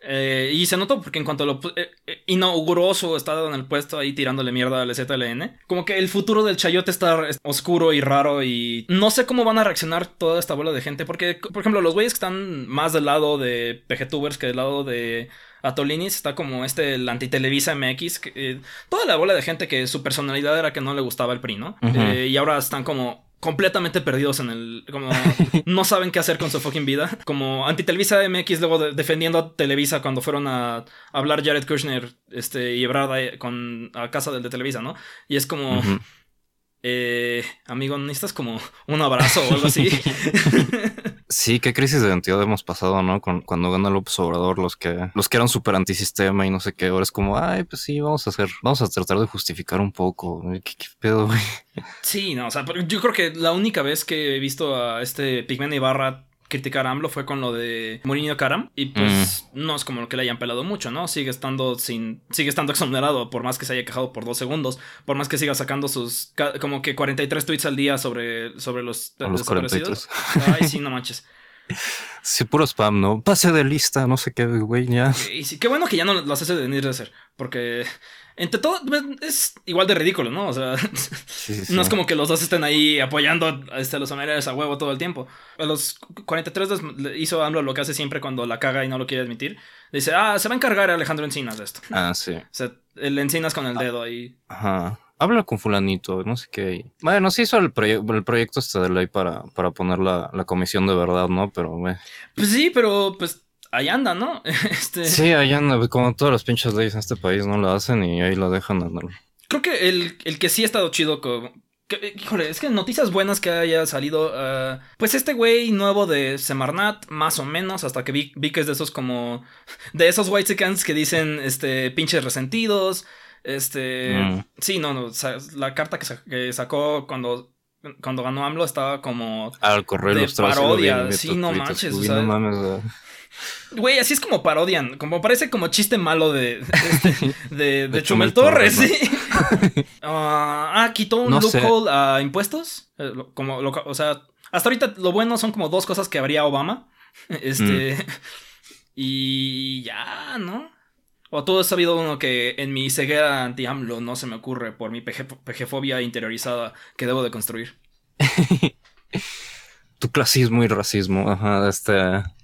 Eh, y se notó porque en cuanto lo eh, eh, inauguró su estado en el puesto ahí tirándole mierda al ZLN, como que el futuro del chayote está oscuro y raro y no sé cómo van a reaccionar toda esta bola de gente porque, por ejemplo, los güeyes que están más del lado de PGTubers que del lado de Atolinis está como este, el antitelevisa MX, que, toda la bola de gente que su personalidad era que no le gustaba el PRI, ¿no? y ahora están como completamente perdidos en el. Como no saben qué hacer con su fucking vida. Como Antitelevisa MX, luego defendiendo a Televisa cuando fueron a, hablar Jared Kushner este, y Ebrard con, a casa del de Televisa, ¿no? Y es como. eh, amigo, necesitas como un abrazo o algo así. Sí, qué crisis de identidad hemos pasado, ¿no? Con, cuando gana López Obrador, los que, los que eran súper antisistema y no sé qué, ahora es como, ay, pues sí, vamos a hacer, vamos a tratar de justificar un poco. ¿Qué, pedo, güey? Sí, no, o sea, yo creo que la única vez que he visto a este Pigmena Ibarra criticar a AMLO fue con lo de Mourinho Karam y pues mm. no es como que le hayan pelado mucho, ¿no? Sigue estando sin sigue estando exonerado por más que se haya quejado por dos segundos, por más que siga sacando sus como que 43 tweets al día sobre sobre los, los desaparecidos. Ay, sí, no manches. Sí, puro spam, ¿no? Pase de lista, no sé qué, güey, ya. Y sí, qué bueno que ya no lo hace de venir de hacer, porque entre todo, pues, es igual de ridículo, ¿no? O sea, no es como que los dos estén ahí apoyando este, a los familiares a huevo todo el tiempo. A los 43 hizo AMLO lo que hace siempre cuando la caga y no lo quiere admitir. Dice, ah, se va a encargar Alejandro Encinas de esto. Ah, sí. O sea, el Encinas con el dedo ahí. Ajá. Habla con fulanito, no sé qué. Bueno, sí hizo el, el proyecto este de ley para, para poner la, la comisión de verdad, ¿no? Pero, güey. Pues sí, pero pues ahí anda, ¿no? Este... Sí, ahí anda, como todas las pinches leyes en este país no lo hacen y ahí lo dejan andar. Creo que el, el que sí ha estado chido con... híjole, es que noticias buenas que haya salido. Ah, pues este güey nuevo de Semarnat, más o menos, hasta que vi, vi que es de esos como. De esos white que dicen este pinches resentidos. Este. Mm. Sí, no, no. la carta que, sacó cuando cuando ganó AMLO estaba como. Al correo de parodia. Sí, no manches. O sea, no mames. Güey, así es como parodian. Como parece como chiste malo de, de, de, Chumel Torres, ¿sí? Ah, ah, quitó un loophole a impuestos. Eh, como, o sea, hasta ahorita lo bueno son como dos cosas que habría Obama. Este. Mm. Y ya, ¿no? O tú has sabido uno que en mi ceguera anti-AMLO no se me ocurre por mi pejefobia interiorizada que debo de construir. Tu clasismo y racismo. Ajá, este.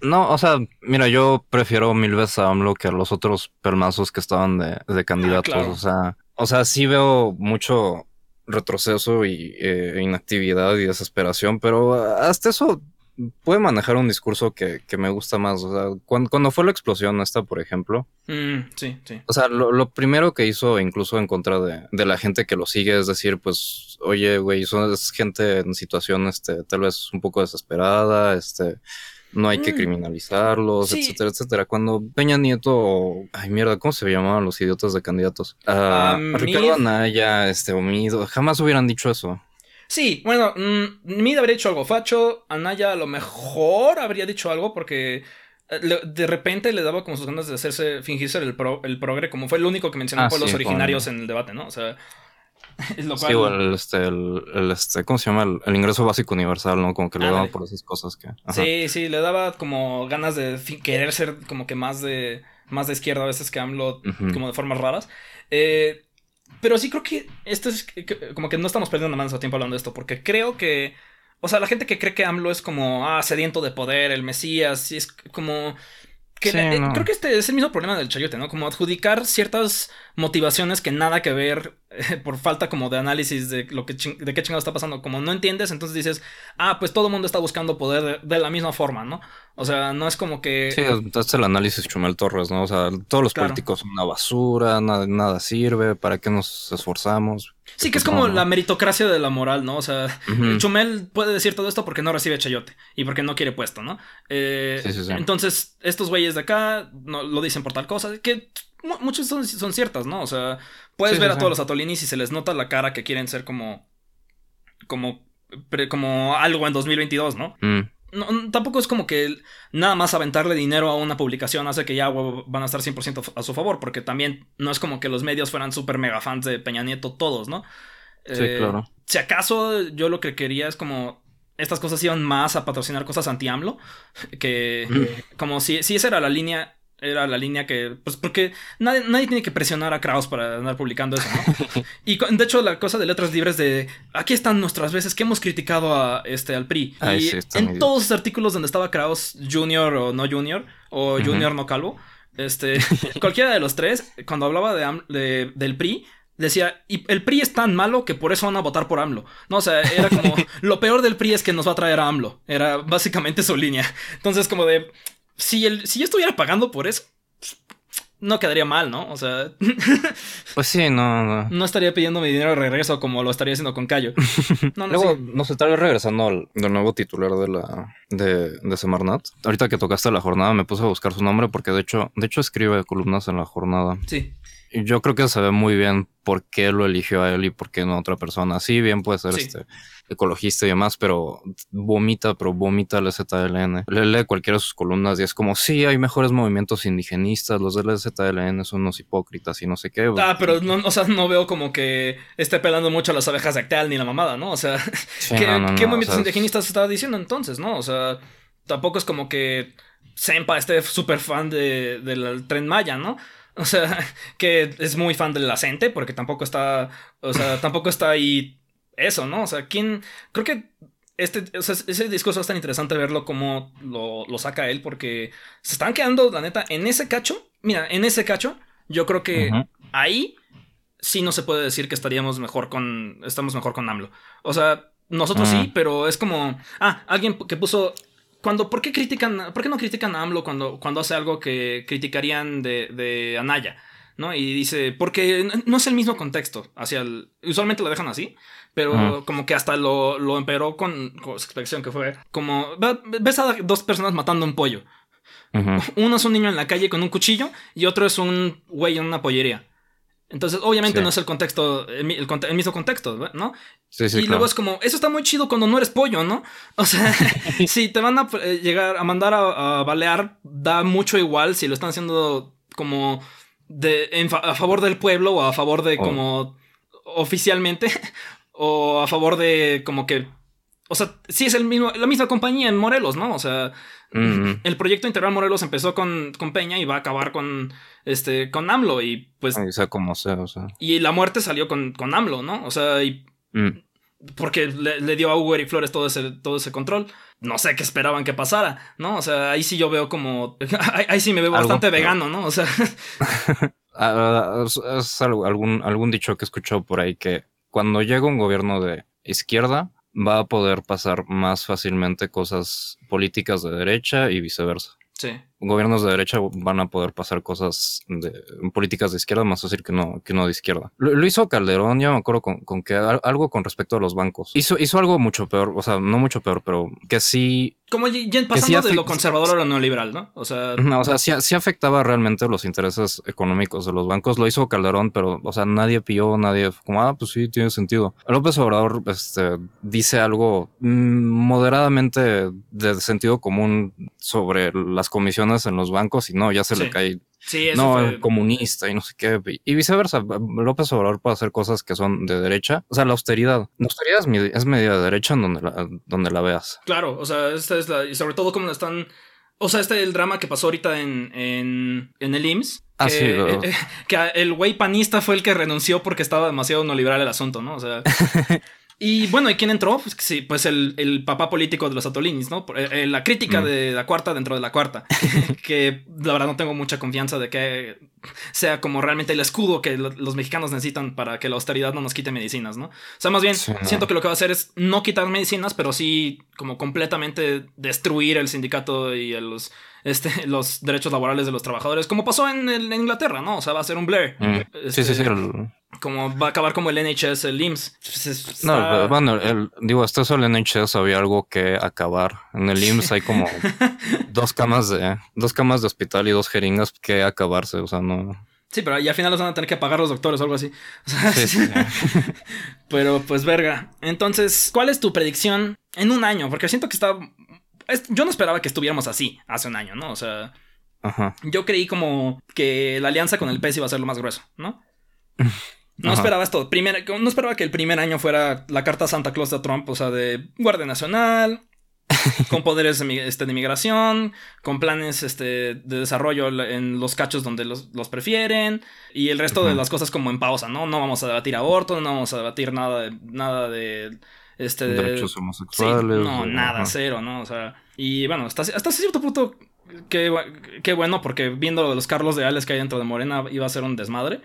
No, o sea, mira, yo prefiero mil veces a AMLO que a los otros permazos que estaban de, de candidatos. Ah, o sea, o sea, sí veo mucho retroceso y eh, inactividad y desesperación, pero hasta eso puede manejar un discurso que, que me gusta más. O sea, cuando, cuando, fue la explosión esta, por ejemplo. Mm, sí, sí. O sea, lo, lo, primero que hizo, incluso en contra de, de, la gente que lo sigue, es decir, pues, oye, güey, son es gente en situación, este, tal vez un poco desesperada, este. No hay que mm. criminalizarlos, etcétera, etcétera. Cuando Peña Nieto, ay mierda, ¿cómo se llamaban los idiotas de candidatos? Uh, Ricardo Anaya, este, Omido, jamás hubieran dicho eso. Sí, bueno, mm, Mid habría dicho algo facho, Anaya a lo mejor habría dicho algo porque eh, de repente le daba como sus ganas de hacerse, fingirse el, el progre, como fue el único que mencionó ah, los originarios en el debate, ¿no? O sea, lo cual... Sí, el, este, el, este, ¿cómo se llama? El, ingreso básico universal, ¿no? Como que le daba por esas cosas que... Sí, sí, le daba como ganas de querer ser como que más de, más de izquierda a veces que AMLO, como de formas raras. Eh, pero sí creo que esto es como que no estamos perdiendo más tiempo hablando de esto, porque creo que, o sea, la gente que cree que AMLO es como, ah, sediento de poder, el Mesías, y es como, eh, creo que este es el mismo problema del chayote, ¿no? Como adjudicar ciertas motivaciones que nada que ver por falta como de análisis de lo que de qué chingado está pasando. Como no entiendes, entonces dices, ah, pues todo el mundo está buscando poder de, la misma forma, ¿no? O sea, no es como que. Sí, es el análisis Chumel Torres, ¿no? O sea, todos los políticos son una basura, nada, nada sirve, ¿para qué nos esforzamos? Sí, que es como la meritocracia de la moral, ¿no? O sea, Chumel puede decir todo esto porque no recibe chayote y porque no quiere puesto, ¿no? Eh, sí, sí, sí. Entonces, estos güeyes de acá no, lo dicen por tal cosa, que muchas son, son ciertas, ¿no? O sea, puedes ver a todos los atolinis y se les nota la cara que quieren ser como. como. como algo en 2022, ¿no? Mm no, tampoco es como que nada más aventarle dinero a una publicación hace que ya van a estar 100% a su favor, porque también no es como que los medios fueran súper mega fans de Peña Nieto todos, ¿no? Sí, eh, claro. Si acaso yo lo que quería es como estas cosas iban más a patrocinar cosas anti-AMLO, que como si, si esa era la línea era la línea que, pues porque nadie, nadie tiene que presionar a Kraus para andar publicando eso, ¿no? y de hecho la cosa de letras libres de, aquí están nuestras veces que hemos criticado a, este, al PRI. y en todos los artículos donde estaba Kraus Junior o no Junior, o Junior no Calvo, este, cualquiera de los tres, cuando hablaba de, del PRI, decía, y el PRI es tan malo que por eso van a votar por AMLO. No, o sea, era como, lo peor del PRI es que nos va a traer a AMLO. Era básicamente su línea. Entonces, como de, si, el, si yo estuviera pagando por eso, no quedaría mal, ¿no? O sea. pues sí, no, no. No estaría pidiendo mi dinero de regreso como lo estaría haciendo con Cayo. No, no Luego, no sé, tal vez regresando al nuevo titular de la de, de Semarnat. Ahorita que tocaste la jornada me puse a buscar su nombre porque de hecho, de hecho escribe columnas en la jornada. Sí. Y yo creo que se ve muy bien por qué lo eligió a él y por qué no a otra persona. Sí, bien puede ser este ecologista y demás, pero vomita, pero vomita el ZLN. Lee cualquiera de sus columnas y es como, sí, hay mejores movimientos indigenistas, los del ZLN son unos hipócritas y no sé qué. Ah, pero no, o sea, no veo como que esté pelando mucho a las abejas de Acteal ni la mamada, ¿no? O sea, ¿qué, movimientos indigenistas estaba diciendo entonces, no? O sea, tampoco es como que Sempa esté súper fan de, del tren Maya, ¿no? O sea, que es muy fan del acente, porque tampoco está. O sea, tampoco está ahí eso, ¿no? O sea, ¿quién. Creo que este, o sea, ese discurso es tan interesante verlo como lo, lo, saca él, porque se están quedando, la neta, en ese cacho. Mira, en ese cacho, yo creo que ahí sí no se puede decir que estaríamos mejor con. Estamos mejor con AMLO. O sea, nosotros sí, pero es como. Ah, alguien que puso cuando, ¿por qué critican, por qué no critican a AMLO cuando, cuando hace algo que criticarían de, de Anaya? ¿No? Y dice, porque no es el mismo contexto. Hacia el, usualmente lo dejan así, pero como que hasta lo, lo empeoró con, con, su expresión que fue como, ves a dos personas matando un pollo. Uno es un niño en la calle con un cuchillo y otro es un güey en una pollería. Entonces, obviamente no es el contexto, el, mismo contexto, ¿no? Sí, sí, y luego es como, eso está muy chido cuando no eres pollo, ¿no? O sea, si te van a eh, llegar a mandar a, balear, da mucho igual si lo están haciendo como de, a favor del pueblo o a favor de oh. como oficialmente o a favor de como que o sea, sí es el mismo, la misma compañía en Morelos, ¿no? O sea, el proyecto Integral Morelos empezó con, con, Peña y va a acabar con este con AMLO y pues o sea como sea, o sea. Y la muerte salió con, con AMLO, ¿no? O sea, y mm. Porque le, dio a Uber y Flores todo ese todo ese control. No sé qué esperaban que pasara, ¿no? O sea, ahí sí yo veo como ahí, sí me veo bastante vegano, ¿no? O sea, ah, es, algún algún dicho que he escuchado por ahí que cuando llega un gobierno de izquierda va a poder pasar más fácilmente cosas políticas de derecha y viceversa. Sí. Gobiernos de derecha van a poder pasar cosas de políticas de izquierda más fácil que no, que no de izquierda. Lo, hizo Calderón, ya me acuerdo con, que algo con respecto a los bancos. Hizo, hizo algo mucho peor, o sea, no mucho peor, pero que sí como ya pasando de lo conservador a lo neoliberal, ¿no? O sea. No, o sea, sí, afectaba realmente los intereses económicos de los bancos. Lo hizo Calderón, pero, o sea, nadie pilló, nadie. Como, ah, pues sí, tiene sentido. López Obrador este, dice algo mm, moderadamente de sentido común sobre las comisiones en los bancos y no, ya se le cae Sí, eso no, comunista y no sé qué. Y viceversa, López Obrador puede hacer cosas que son de derecha. O sea, la austeridad. La austeridad es, media de derecha en donde la, donde la veas. Claro, o sea, esta es la. Y sobre todo como están. O sea, este es el drama que pasó ahorita en, en, en el IMSS. Ah, sí, eh, que el güey panista fue el que renunció porque estaba demasiado no liberal el asunto, ¿no? O sea. Y bueno, ¿y quién entró? Pues sí, pues el, el papá político de los Atolinis, ¿no? Eh, eh, la crítica mm. de la cuarta dentro de la cuarta. que la verdad no tengo mucha confianza de que sea como realmente el escudo que los mexicanos necesitan para que la austeridad no nos quite medicinas, ¿no? O sea, más bien, siento que lo que va a hacer es no quitar medicinas, pero sí como completamente destruir el sindicato y los, este, los derechos laborales de los trabajadores, como pasó en, Inglaterra, ¿no? O sea, va a ser un Blair. Mm. sí, sí, sí. Este, como va a acabar como el NHS, el IMSS. Pues, no, bueno, el, digo, hasta eso el NHS había algo que acabar. En el IMSS hay como dos camas de dos camas de hospital y dos jeringas que acabarse, o sea, no. Sí, pero y al final los van a tener que pagar los doctores o algo así. sí, pero pues verga. Entonces, ¿cuál es tu predicción en un año? Porque siento que está yo no esperaba que estuviéramos así hace un año, ¿no? O sea, Ajá. yo creí como que la alianza con el PES iba a ser lo más grueso, ¿no? No esperaba esto. no esperaba que el primer año fuera la carta Santa Claus de Trump, o sea, de Guardia Nacional, con poderes de, este, de migración, con planes este, de desarrollo en los cachos donde los, prefieren, y el resto de las cosas como en pausa, ¿no? No vamos a debatir aborto, no vamos a debatir nada de... Nada de este, derechos homosexuales. no, nada, cero, ¿no? O sea, y bueno, hasta, hasta cierto punto, qué, qué bueno, porque viendo los Carlos de Ales que hay dentro de Morena iba a ser un desmadre.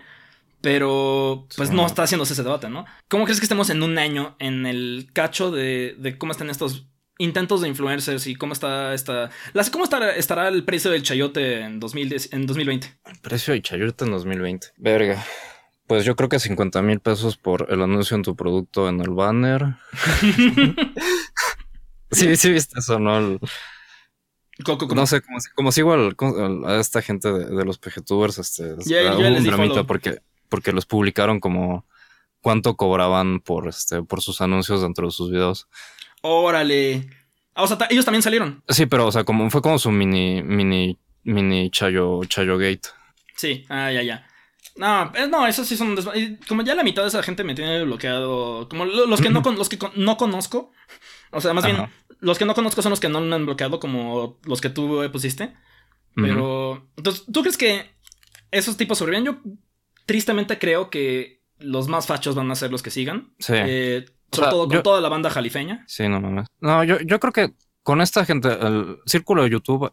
Pero, pues no está haciéndose ese debate, ¿no? ¿Cómo crees que estemos en un año en el cacho de, de cómo están estos intentos de influencers y cómo está esta, cómo estará, estará el precio del chayote en, 2010, en 2020. El precio del chayote en 2020. Verga. Pues yo creo que 50 mil pesos por el anuncio en tu producto en el banner. sí, sí, viste eso, ¿no? No sé, como, como sigo a esta gente de, los PGTubers, este, un dramita porque, porque los publicaron como cuánto cobraban por este, por sus anuncios dentro de sus videos. Órale. Ah, o sea, ellos también salieron. Sí, pero, o sea, como fue como su mini, mini, mini Chayo, Chayo Gate. Sí, ah, ya, ya. No, eh, no, esos sí son Como ya la mitad de esa gente me tiene bloqueado. Como los que no, los que no conozco. O sea, más bien, los que no conozco son los que no me han bloqueado, como los que tú pusiste. Pero. Entonces, ¿tú crees que esos tipos sobreviven? Yo tristemente creo que los más fachos van a ser los que sigan. Sí. Eh, sobre todo con toda la banda jalifeña. Sí, no mames. No, yo, yo creo que con esta gente, el círculo de YouTube,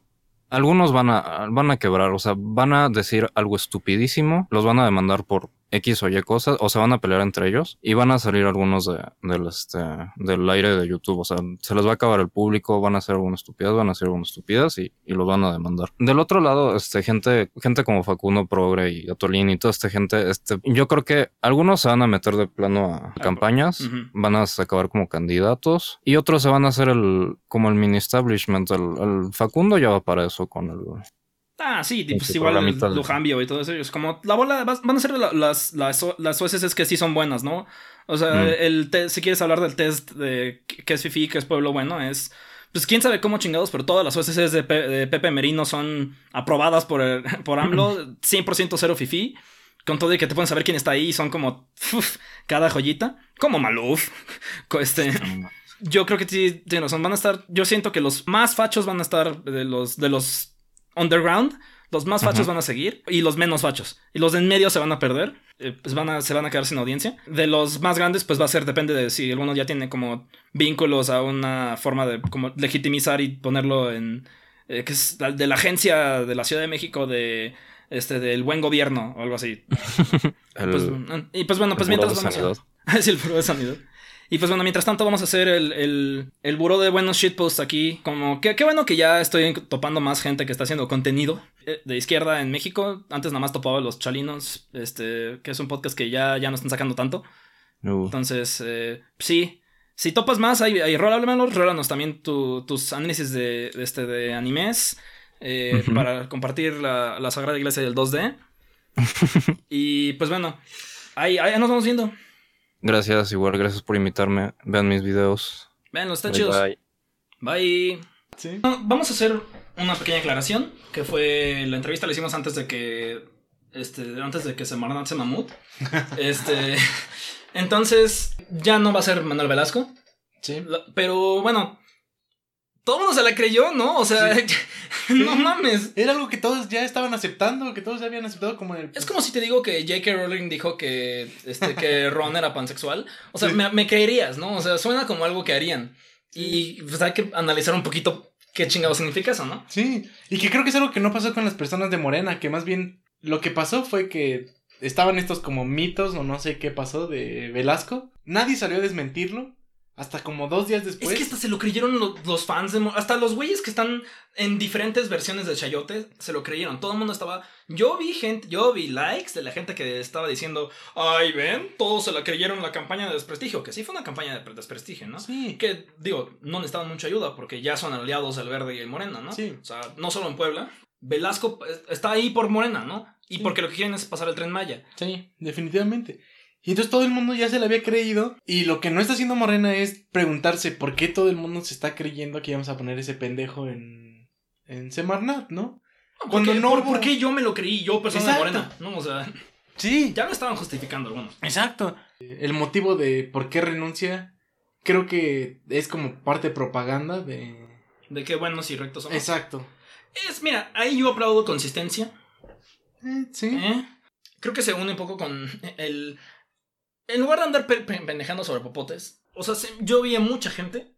algunos van a, van a quebrar, o sea, van a decir algo estupidísimo, los van a demandar por X o Y cosas, o se van a pelear entre ellos y van a salir algunos de, del, este, del aire de YouTube. O sea, se les va a acabar el público, van a hacer algunas estupidez, van a hacer algunas estupidez y, y los van a demandar. Del otro lado, este, gente, gente como Facundo Progre y Atolín y toda esta gente, este, yo creo que algunos se van a meter de plano a, campañas, van a acabar como candidatos y otros se van a hacer el, como el mini establishment. El, el Facundo ya va para eso con el, Ah, sí, pues igual lo cambio y todo eso. Es como la bola, van a ser las, las, las OSS que sí son buenas, ¿no? O sea, mm. el si quieres hablar del test de qué es FIFI, qué es pueblo bueno, es. Pues quién sabe cómo chingados, pero todas las OSS de, Pepe Merino son aprobadas por, por AMLO, 100% cero FIFI. Con todo y que te pueden saber quién está ahí, son como cada joyita. Como Maluf. Este, yo creo que sí, son van a estar. Yo siento que los más fachos van a estar de los, de los underground, los más fachos van a seguir y los menos fachos. Y los de en medio se van a perder, eh, pues van a, se van a quedar sin audiencia. De los más grandes, pues va a ser, depende de si alguno ya tiene como vínculos a una forma de como legitimizar y ponerlo en, eh, que es de la agencia de la Ciudad de México de, este, del buen gobierno o algo así. Pues, y pues bueno, pues mientras vamos a... el de sanidad. Y pues bueno, mientras tanto vamos a hacer el, el, el buró de buenos shitposts aquí. Como que qué bueno que ya estoy topando más gente que está haciendo contenido eh, de izquierda en México. Antes nada más topaba los chalinos, este, que es un podcast que ya, ya no están sacando tanto. Entonces, eh, sí. Si topas más, ahí, ahí rólanos también tus análisis de, este, de animes. Eh, para compartir la, la Sagrada Iglesia del 2D. y pues bueno, ahí, ahí nos vamos viendo. Gracias, igual, gracias por invitarme. Vean mis videos. Vean, está chidos. Bye. Bye. Vamos a hacer una pequeña aclaración, que fue la entrevista la hicimos antes de que este antes de que se marnase Mamut. este entonces ya no va a ser Manuel Velasco. Sí. Pero bueno, todo el mundo se la creyó, ¿no? O sea, no mames. Era algo que todos ya estaban aceptando, que todos ya habían aceptado como el... Es como si te digo que J.K. Rowling dijo que, este, que Ron era pansexual. O sea, me, creerías, ¿no? O sea, suena como algo que harían. Y pues hay que analizar un poquito qué chingado significa eso, ¿no? Sí, y que creo que es algo que no pasó con las personas de Morena, que más bien lo que pasó fue que estaban estos como mitos o no sé qué pasó de Velasco. Nadie salió a desmentirlo. Hasta como dos días después. Es que hasta se lo creyeron los, fans de. Hasta los güeyes que están en diferentes versiones de Chayote se lo creyeron. Todo el mundo estaba. Yo vi gente, yo vi likes de la gente que estaba diciendo. Ay, ven, todos se la creyeron la campaña de desprestigio. Que sí fue una campaña de desprestigio, ¿no? Sí. Que, digo, no necesitaban mucha ayuda porque ya son aliados el verde y el morena, ¿no? Sí. O sea, no solo en Puebla. Velasco está ahí por morena, ¿no? Y porque lo que quieren es pasar el tren Maya. Sí, definitivamente. Y entonces todo el mundo ya se le había creído. Y lo que no está haciendo Morena es preguntarse por qué todo el mundo se está creyendo que íbamos a poner ese pendejo en, en Semarnat, ¿no? Cuando no. Por, qué yo me lo creí, yo, persona de Morena? No, o sea. Sí. Ya lo estaban justificando algunos. Exacto. El motivo de por qué renuncia creo que es como parte de propaganda de... De qué buenos y rectos somos. Exacto. Es, mira, ahí yo aplaudo consistencia. Eh, sí. ¿Eh? Creo que se une un poco con el... En lugar de andar pendejando sobre popotes, o sea, yo vi a mucha gente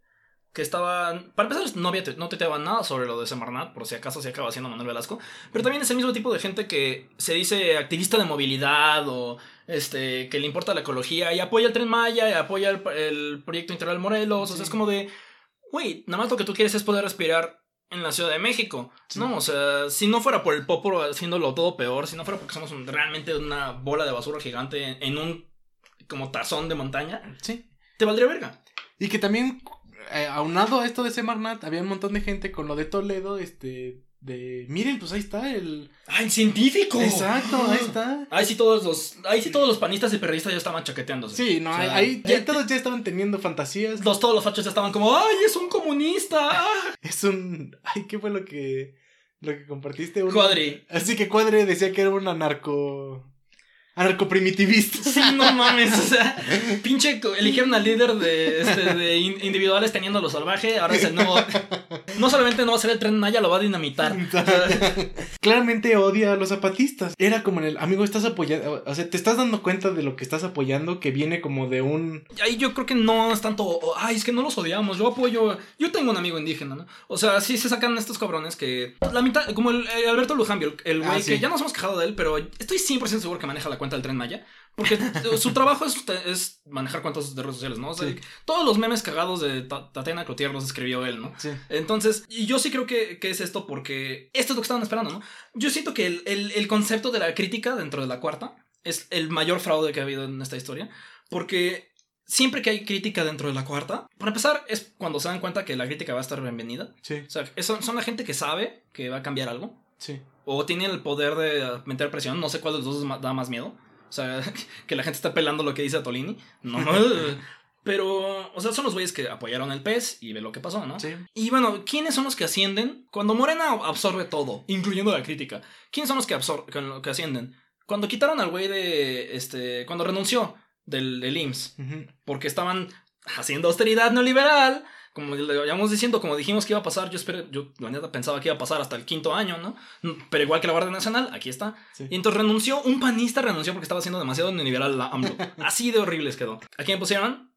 que estaban. Para empezar, no, había, no tuiteaban nada sobre lo de Semarnat, por si acaso se acaba haciendo Manuel Velasco. Pero también es el mismo tipo de gente que se dice activista de movilidad o este que le importa la ecología y apoya el tren Maya y apoya el, proyecto integral Morelos. O sea, es como de. Güey, nada más lo que tú quieres es poder respirar en la Ciudad de México. No, o sea, si no fuera por el popolo haciéndolo todo peor, si no fuera porque somos realmente una bola de basura gigante en un como tazón de montaña, sí. te valdría verga. Y que también eh, aunado a esto de Semarnat, había un montón de gente con lo de Toledo, este, de, miren, pues ahí está el... ¡Ah, el científico! Exacto, ahí está. Ahí sí todos los, ahí sí todos los panistas y perredistas ya estaban chaqueteándose. Sí, no, ahí, ya, todos ya estaban teniendo fantasías. Los, todos los fachos ya estaban como, ¡ay, es un comunista! es un, ay, ¿qué fue lo que, lo que compartiste? Cuadri. Así que Cuadri decía que era un anarco... Anarcoprimitivista. Sí, no mames. O sea, pinche. Eligieron al líder de, este, de individuales teniendo lo salvaje. Ahora es el nuevo. No solamente no va a ser el tren Maya, lo va a dinamitar. Claramente odia a los zapatistas. Era como en el. Amigo, estás apoyando. O sea, te estás dando cuenta de lo que estás apoyando que viene como de un. Ahí yo creo que no es tanto. Ay, es que no los odiamos. Yo apoyo. Yo tengo un amigo indígena, ¿no? O sea, sí se sacan estos cabrones que. La mitad. Como el, Alberto Lujambio, el güey ah, que ya nos hemos quejado de él, pero estoy 100% seguro que maneja la cuenta del tren Maya. Porque su trabajo es, es, manejar cuentas de redes sociales, ¿no? O sea, todos los memes cagados de Tatiana Cloutier los escribió él, ¿no? Sí. Entonces, y yo sí creo que, que, es esto porque esto es lo que estaban esperando, ¿no? Yo siento que el, el, el, concepto de la crítica dentro de la cuarta es el mayor fraude que ha habido en esta historia. Porque siempre que hay crítica dentro de la cuarta, para empezar, es cuando se dan cuenta que la crítica va a estar bienvenida. Sí. O sea, son la gente que sabe que va a cambiar algo. Sí o tienen el poder de meter presión. No sé cuál de los dos da más miedo. O sea, que la gente está pelando lo que dice Tolini. No, Pero, o sea, son los güeyes que apoyaron el pez y ve lo que pasó, ¿no? Sí. Y bueno, ¿quiénes son los que ascienden? Cuando Morena absorbe todo, incluyendo la crítica. ¿Quiénes son los que, que ascienden? Cuando quitaron al güey de. Este. Cuando renunció del, del IMSS. Porque estaban haciendo austeridad neoliberal como le vayamos diciendo, como dijimos que iba a pasar, yo espero, yo la neta pensaba que iba a pasar hasta el quinto año, ¿no? Pero igual que la Guardia Nacional, aquí está. Y entonces renunció, un panista renunció porque estaba haciendo demasiado neoliberal la AMLO. Así de horribles quedó. ¿A quién pusieron?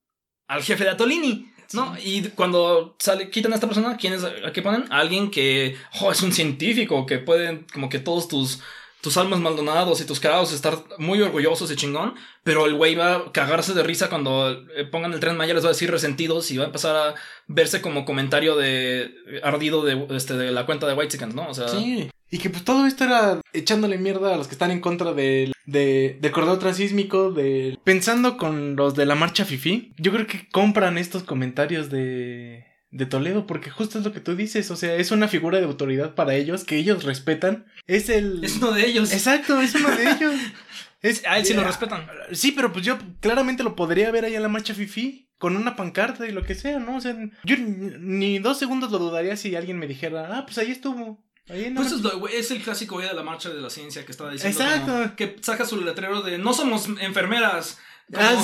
Al jefe de Atolini. ¿No? Y cuando sale, quitan a esta persona, ¿quién es? ¿A qué ponen? A alguien que oh, es un científico, que pueden, como que todos tus tus almas maldonados y tus carados estar muy orgullosos y chingón, pero el güey va a cagarse de risa cuando eh, pongan el tren Maya, les va a decir resentidos y va a empezar a verse como comentario de ardido de, este, de la cuenta de White ¿no? O sea... Sí. Y que pues todo esto era echándole mierda a los que están en contra del, de, del corredor transísmico, de... Pensando con los de la marcha Fifi, yo creo que compran estos comentarios de de Toledo, porque justo es lo que tú dices, o sea, es una figura de autoridad para ellos que ellos respetan. Es el... Es uno de ellos. Exacto, es uno de ellos. Es, a él sí lo respetan. Sí, pero pues yo claramente lo podría ver ahí en la marcha Fifi, con una pancarta y lo que sea, ¿no? O sea, yo ni dos segundos lo dudaría si alguien me dijera, ah, pues ahí estuvo. Ahí pues es, el clásico güey de la marcha de la ciencia que estaba diciendo. Exacto. que saca su letrero de no somos enfermeras. Ah,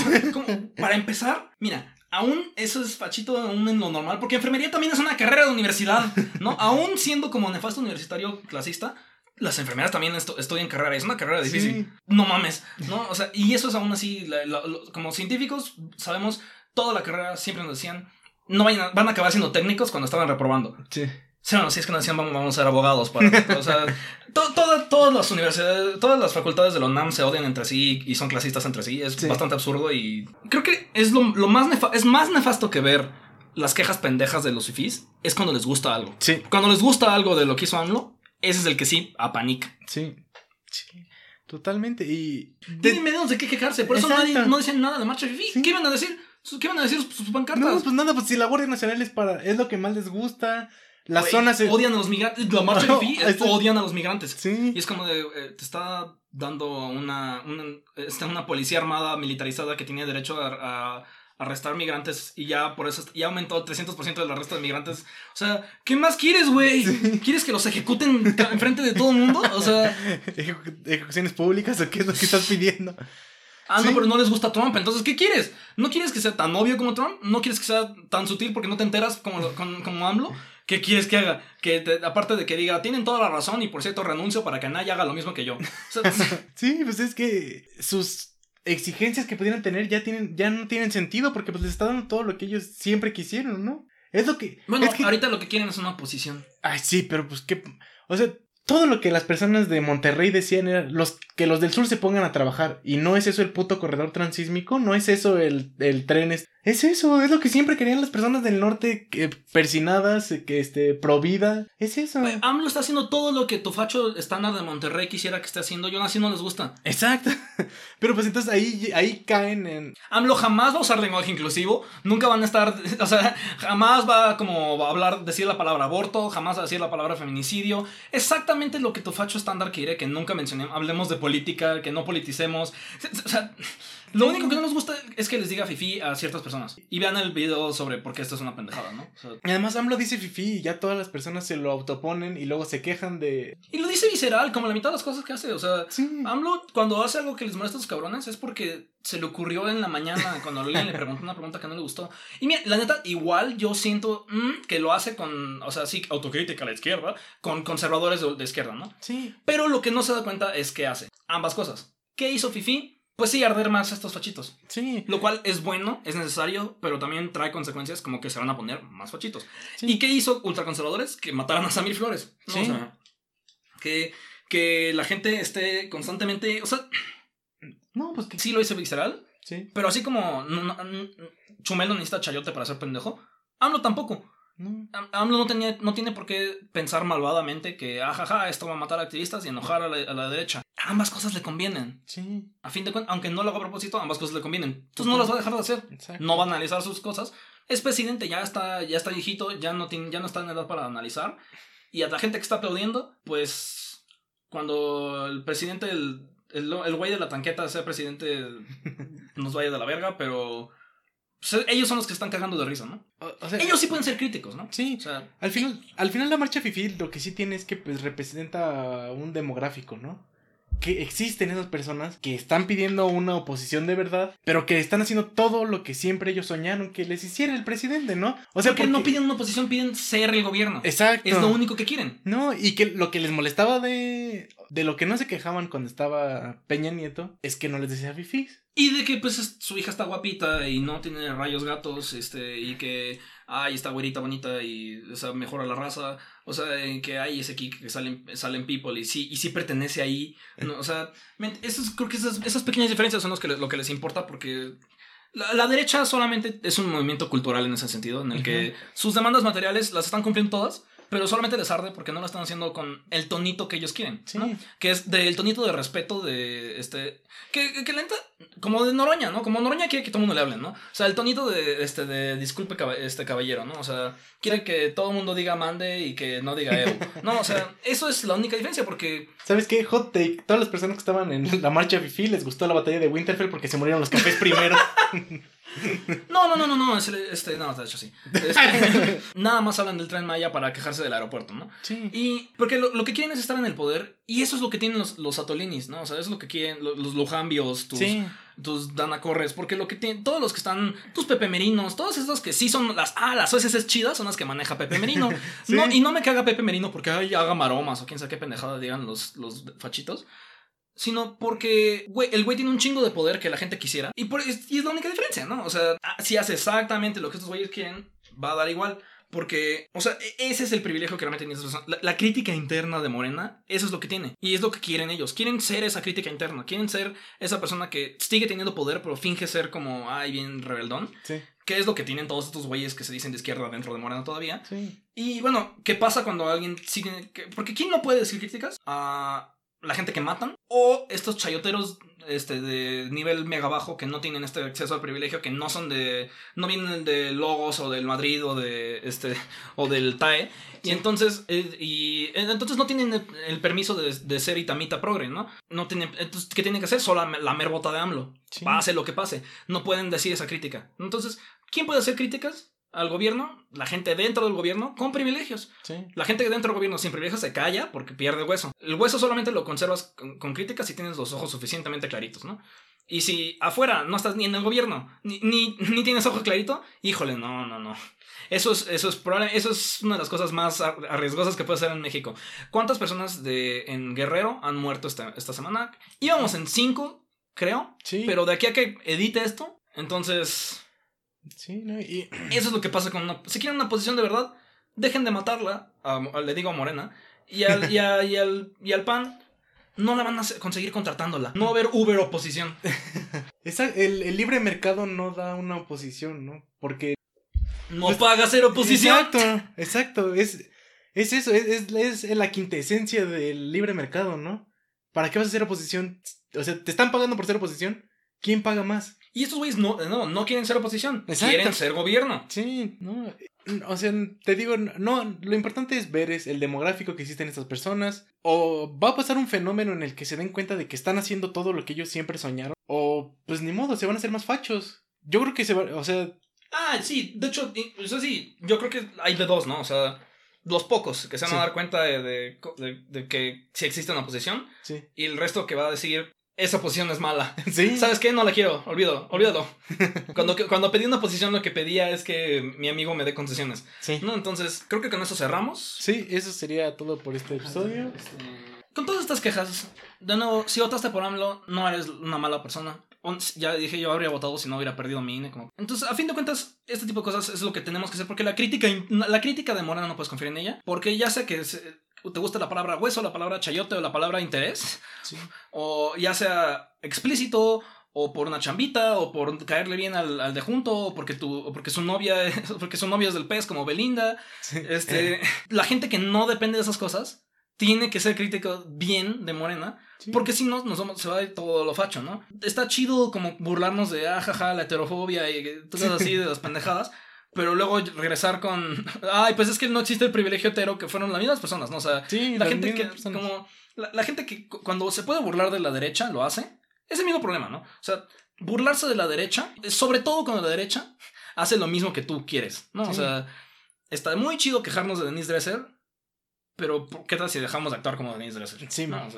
para empezar, mira, aún eso es fachito aún en lo normal, porque enfermería también es una carrera de universidad, ¿no? aún siendo como nefasto universitario clasista, las enfermeras también estudian carrera, es una carrera difícil. No mames, ¿no? O sea, y eso es aún así, como científicos sabemos, toda la carrera siempre nos decían, no vayan van a acabar siendo técnicos cuando estaban reprobando. Sí. Sí, no, si es que nos decían vamos, a ser abogados para. o sea, todas las universidades, todas las facultades de la UNAM se odian entre sí y son clasistas entre sí. Es bastante absurdo y. Creo que es lo, más es más nefasto que ver las quejas pendejas de los fifís es cuando les gusta algo. Sí. Cuando les gusta algo de lo que hizo AMLO, ese es el que sí apanica. Sí. Sí. Totalmente. Y. Tienen medios de qué quejarse. Por eso no dicen nada de marcha fifí. ¿Qué iban a decir? ¿Qué van a decir sus, pancartas? No, pues nada, pues si la Guardia Nacional es para. es lo que más les gusta. Las zonas. Odian a los migrantes. La marcha de es, odian a los migrantes. Sí. Y es como de. Eh, te está dando una, una, está una policía armada militarizada que tenía derecho a, arrestar migrantes y ya por eso ya aumentó 300% del arresto de migrantes. O sea, ¿qué más quieres, güey? ¿Quieres que los ejecuten enfrente de todo el mundo? O sea, ejecuciones públicas o qué es lo que estás pidiendo? Ah, no, pero no les gusta Trump. Entonces, ¿qué quieres? ¿No quieres que sea tan obvio como Trump? ¿No quieres que sea tan sutil porque no te enteras como, como, AMLO? ¿Qué quieres que haga? Que aparte de que diga, tienen toda la razón y por cierto renuncio para que Anaya haga lo mismo que yo. sí, pues es que sus exigencias que pudieran tener ya, tienen, ya no tienen sentido porque pues les está dando todo lo que ellos siempre quisieron, ¿no? Es lo que... Bueno, es que... ahorita lo que quieren es una oposición. Ay, sí, pero pues qué... O sea, todo lo que las personas de Monterrey decían era los, que los del sur se pongan a trabajar. Y no es eso el puto corredor transísmico, no es eso el, el tren. Es, es eso, es lo que siempre querían las personas del norte, que, persinadas, que este, pro vida. Es eso. AMLO está haciendo todo lo que tu facho estándar de Monterrey quisiera que esté haciendo. Yo así no les gusta. Exacto. Pero pues entonces ahí, ahí caen en. AMLO jamás va a usar lenguaje inclusivo. Nunca van a estar. O sea, jamás va como a hablar, decir la palabra aborto, jamás va a decir la palabra feminicidio. Exactamente lo que tu facho estándar quiere, que nunca mencionemos. Hablemos de política, que no politicemos. O sea. Lo único que no nos gusta es que les diga fifi a ciertas personas. Y vean el video sobre por qué esto es una pendejada, ¿no? y además AMLO dice fifi y ya todas las personas se lo autoponen y luego se quejan de... Y lo dice visceral, como la mitad de las cosas que hace. O sea, AMLO cuando hace algo que les molesta a sus cabrones es porque se le ocurrió en la mañana cuando alguien le preguntó una pregunta que no le gustó. Y mira, la neta, igual yo siento mm, que lo hace con, o sea, sí, autocrítica a la izquierda, con conservadores de, de izquierda, ¿no? Sí. Pero lo que no se da cuenta es que hace ambas cosas. ¿Qué hizo Fifi? Pues sí, arder más estos fachitos. Sí. Lo cual es bueno, es necesario, pero también trae consecuencias como que se van a poner más fachitos. ¿Y qué hizo ultraconservadores? Que mataran a Samir Flores. Sí. O sea, que, que la gente esté constantemente. O sea. No, pues que. Sí lo hice visceral. Sí. Pero así como Chumel no necesita chayote para ser pendejo, AMLO tampoco. AMLO no, tenía, no tiene por qué pensar malvadamente que, ajaja, ah, esto va a matar a activistas y enojar a la, derecha. Ambas cosas le convienen. Sí. A fin de cuentas, aunque no lo haga a propósito, ambas cosas le convienen. Entonces no las va a dejar de hacer. No va a analizar sus cosas. Es presidente, ya está, ya está viejito, ya no, tiene, ya no está en edad para analizar. Y a la gente que está aplaudiendo, pues cuando el presidente, el, el, el güey de la tanqueta sea presidente, nos vaya de la verga, pero ellos son los que están cagando de risa, ¿no? ellos sí pueden ser críticos, ¿no? Sí. O sea, al final, al final la marcha Fifi lo que sí tiene es que pues representa un demográfico, ¿no? Que existen esas personas que están pidiendo una oposición de verdad, pero que están haciendo todo lo que siempre ellos soñaron que les hiciera el presidente, ¿no? O sea, porque, no piden una oposición, piden ser el gobierno. Exacto. Es lo único que quieren. No, y que lo que les molestaba de de lo que no se quejaban cuando estaba Peña Nieto es que no les decía fifís. Y de que pues su hija está guapita y no tiene rayos gatos, este, y que ay, está güerita bonita y o sea, mejora la raza. O sea, que hay ese kick que salen, salen people y sí, y sí pertenece ahí. o sea, esos, creo que esas, esas pequeñas diferencias son los que, lo que les importa porque la, derecha solamente es un movimiento cultural en ese sentido, en el que sus demandas materiales las están cumpliendo todas, pero solamente les arde porque no lo están haciendo con el tonito que ellos quieren, ¿no? Que es del tonito de respeto de este que, que, lenta como de Noroña, ¿no? Como Noroña quiere que todo el mundo le hable, ¿no? O sea, el tonito de este de disculpe este caballero, ¿no? O sea, quiere que todo el mundo diga mande y que no diga Evo. No, o sea, eso es la única diferencia porque ¿Sabes qué? Hot take, todas las personas que estaban en la marcha Fifi les gustó la batalla de Winterfell porque se murieron los cafés primero. No, no, no, no, no, este, no, de hecho sí. Este, nada más hablan del tren Maya para quejarse del aeropuerto, ¿no? Sí. Y porque lo, que quieren es estar en el poder y eso es lo que tienen los, los atolinis, ¿no? O sea, eso es lo que quieren los, los Lujambios, tus, tus Dana Corres, porque lo que tienen, todos los que están, tus Pepe Merinos, todos esos que sí son las, ah, las OSS chidas son las que maneja Pepe Merino. no, y no me caga Pepe Merino porque ay, haga maromas o quién sabe qué pendejada digan los, los fachitos sino porque el güey tiene un chingo de poder que la gente quisiera. Y, por, es la única diferencia, ¿no? O sea, ah, si hace exactamente lo que estos güeyes quieren, va a dar igual. Porque, o sea, e, ese es el privilegio que realmente tiene la, la, crítica interna de Morena, eso es lo que tiene. Y es lo que quieren ellos. Quieren ser esa crítica interna. Quieren ser esa persona que sigue teniendo poder, pero finge ser como, ay, bien rebeldón. Sí. Que es lo que tienen todos estos güeyes que se dicen de izquierda dentro de Morena todavía. Sí. Y bueno, ¿qué pasa cuando alguien sigue.? porque ¿quién no puede decir críticas? A la gente que matan o estos chayoteros este de nivel mega bajo que no tienen este acceso al privilegio que no son de no vienen de Logos o del Madrid o de este o del TAE y entonces eh, y entonces no tienen el, permiso de, ser itamita progre no no tienen entonces qué tienen que hacer solo la, merbota de AMLO. Pase lo que pase. No pueden decir esa crítica. Entonces quién puede hacer críticas al gobierno, la gente dentro del gobierno con privilegios. La gente dentro del gobierno sin privilegios se calla porque pierde hueso. El hueso solamente lo conservas con, críticas si tienes los ojos suficientemente claritos, ¿no? Y si afuera no estás ni en el gobierno, ni, ni, ni tienes ojos clarito, híjole, no, no, no. Eso es, eso, es eso es una de las cosas más arriesgosas que puede ser en México. ¿Cuántas personas de, en Guerrero han muerto esta, esta semana? Íbamos en cinco, creo. Sí. Pero de aquí a que edite esto, entonces... Sí, no, y... Eso es lo que pasa con una... Si quieren una posición de verdad, dejen de matarla, le digo a Morena, y al, y, al, y al PAN no la van a conseguir contratándola. No va a haber Uber oposición. el, el, libre mercado no da una oposición, ¿no? Porque no pues, paga ser oposición. Exacto, exacto. Es, es eso, es, es, la quintesencia del libre mercado, ¿no? ¿Para qué vas a hacer oposición? O sea, ¿te están pagando por ser oposición? ¿Quién paga más? Y estos güeyes no, no, no quieren ser oposición. Quieren ser gobierno. Sí, no. O sea, te digo, no, lo importante es ver es el demográfico que existen estas personas. O va a pasar un fenómeno en el que se den cuenta de que están haciendo todo lo que ellos siempre soñaron. O pues ni modo, se van a hacer más fachos. Yo creo que se va, o sea, Ah, sí, de hecho, eso sí, yo creo que hay de dos, ¿no? O sea, los pocos que se van a dar cuenta de, de, que sí existe una oposición. Sí. Y el resto que va a decir, esa posición es mala. Sí. ¿Sabes qué? No la quiero, olvido, olvídalo. cuando, cuando pedí una posición, lo que pedía es que mi amigo me dé concesiones. Sí. ¿No? Entonces, creo que con eso cerramos. Sí, eso sería todo por este episodio. Con todas estas quejas, de nuevo, si votaste por AMLO, no eres una mala persona ya dije yo habría votado si no hubiera perdido mi INE. Como... Entonces, a fin de cuentas, este tipo de cosas es lo que tenemos que hacer porque la crítica, la crítica de Morena no puedes confiar en ella. Porque ya sea que te gusta la palabra hueso, la palabra chayote o la palabra interés, o ya sea explícito o por una chambita, o por caerle bien al, al de junto, o porque, tu, porque su novia porque su novia es del pez como Belinda. Este, la gente que no depende de esas cosas tiene que ser crítico bien de Morena, porque si no, nos vamos, se va a ir todo lo facho, ¿no? Está chido como burlarnos de, ah, la heterofobia y cosas así de las pendejadas, pero luego regresar con, ay, pues es que no existe el privilegio hetero, que fueron las mismas personas, ¿no? O sea, la gente que, como, la, gente que cuando se puede burlar de la derecha, lo hace, es el mismo problema, ¿no? O sea, burlarse de la derecha, sobre todo cuando la derecha hace lo mismo que tú quieres, ¿no? O sea, está muy chido quejarnos de Denise Dresser, pero, ¿qué tal si dejamos de actuar como Denise Dresser? Sí, no,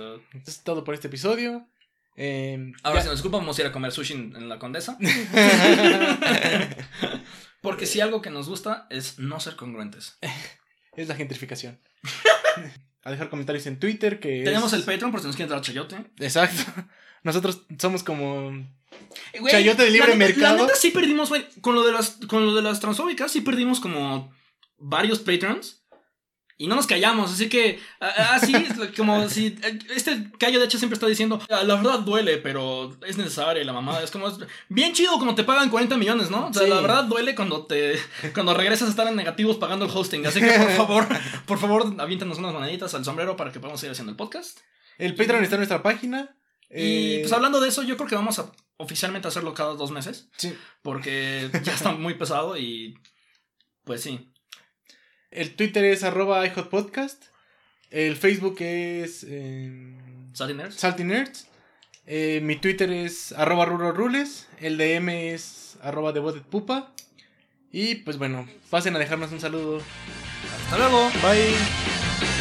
es todo por este episodio. Eh, Ahora, si nos disculpa, vamos a ir a comer sushi en, la Condesa. Porque si algo que nos gusta es no ser congruentes. es la gentrificación. a dejar comentarios en Twitter que Tenemos el Patreon por si nos quieren dar chayote. Exacto. Nosotros somos como chayote de libre mercado. La neta sí perdimos, güey, con lo de las con lo de las transfóbicas sí perdimos como varios Patreons. Y no nos callamos, así que así como si este callo de hecho siempre está diciendo, ah, la verdad duele, pero es necesaria la mamada, es como bien chido como te pagan 40 millones, ¿no? O sea, la verdad duele cuando te cuando regresas a estar en negativos pagando el hosting, así que por favor, por favor, aviéntanos unas moneditas al sombrero para que podamos seguir haciendo el podcast. El Patreon está en nuestra página. Y pues hablando de eso, yo creo que vamos a oficialmente hacerlo cada dos meses. Sí. Porque ya está muy pesado y pues sí. El Twitter es arroba iHotPodcast. El Facebook es... Eh, Salty Nerds. Eh, mi Twitter es arroba rules. El DM es arroba Pupa. Y pues bueno, pasen a dejarnos un saludo. Hasta luego. Bye.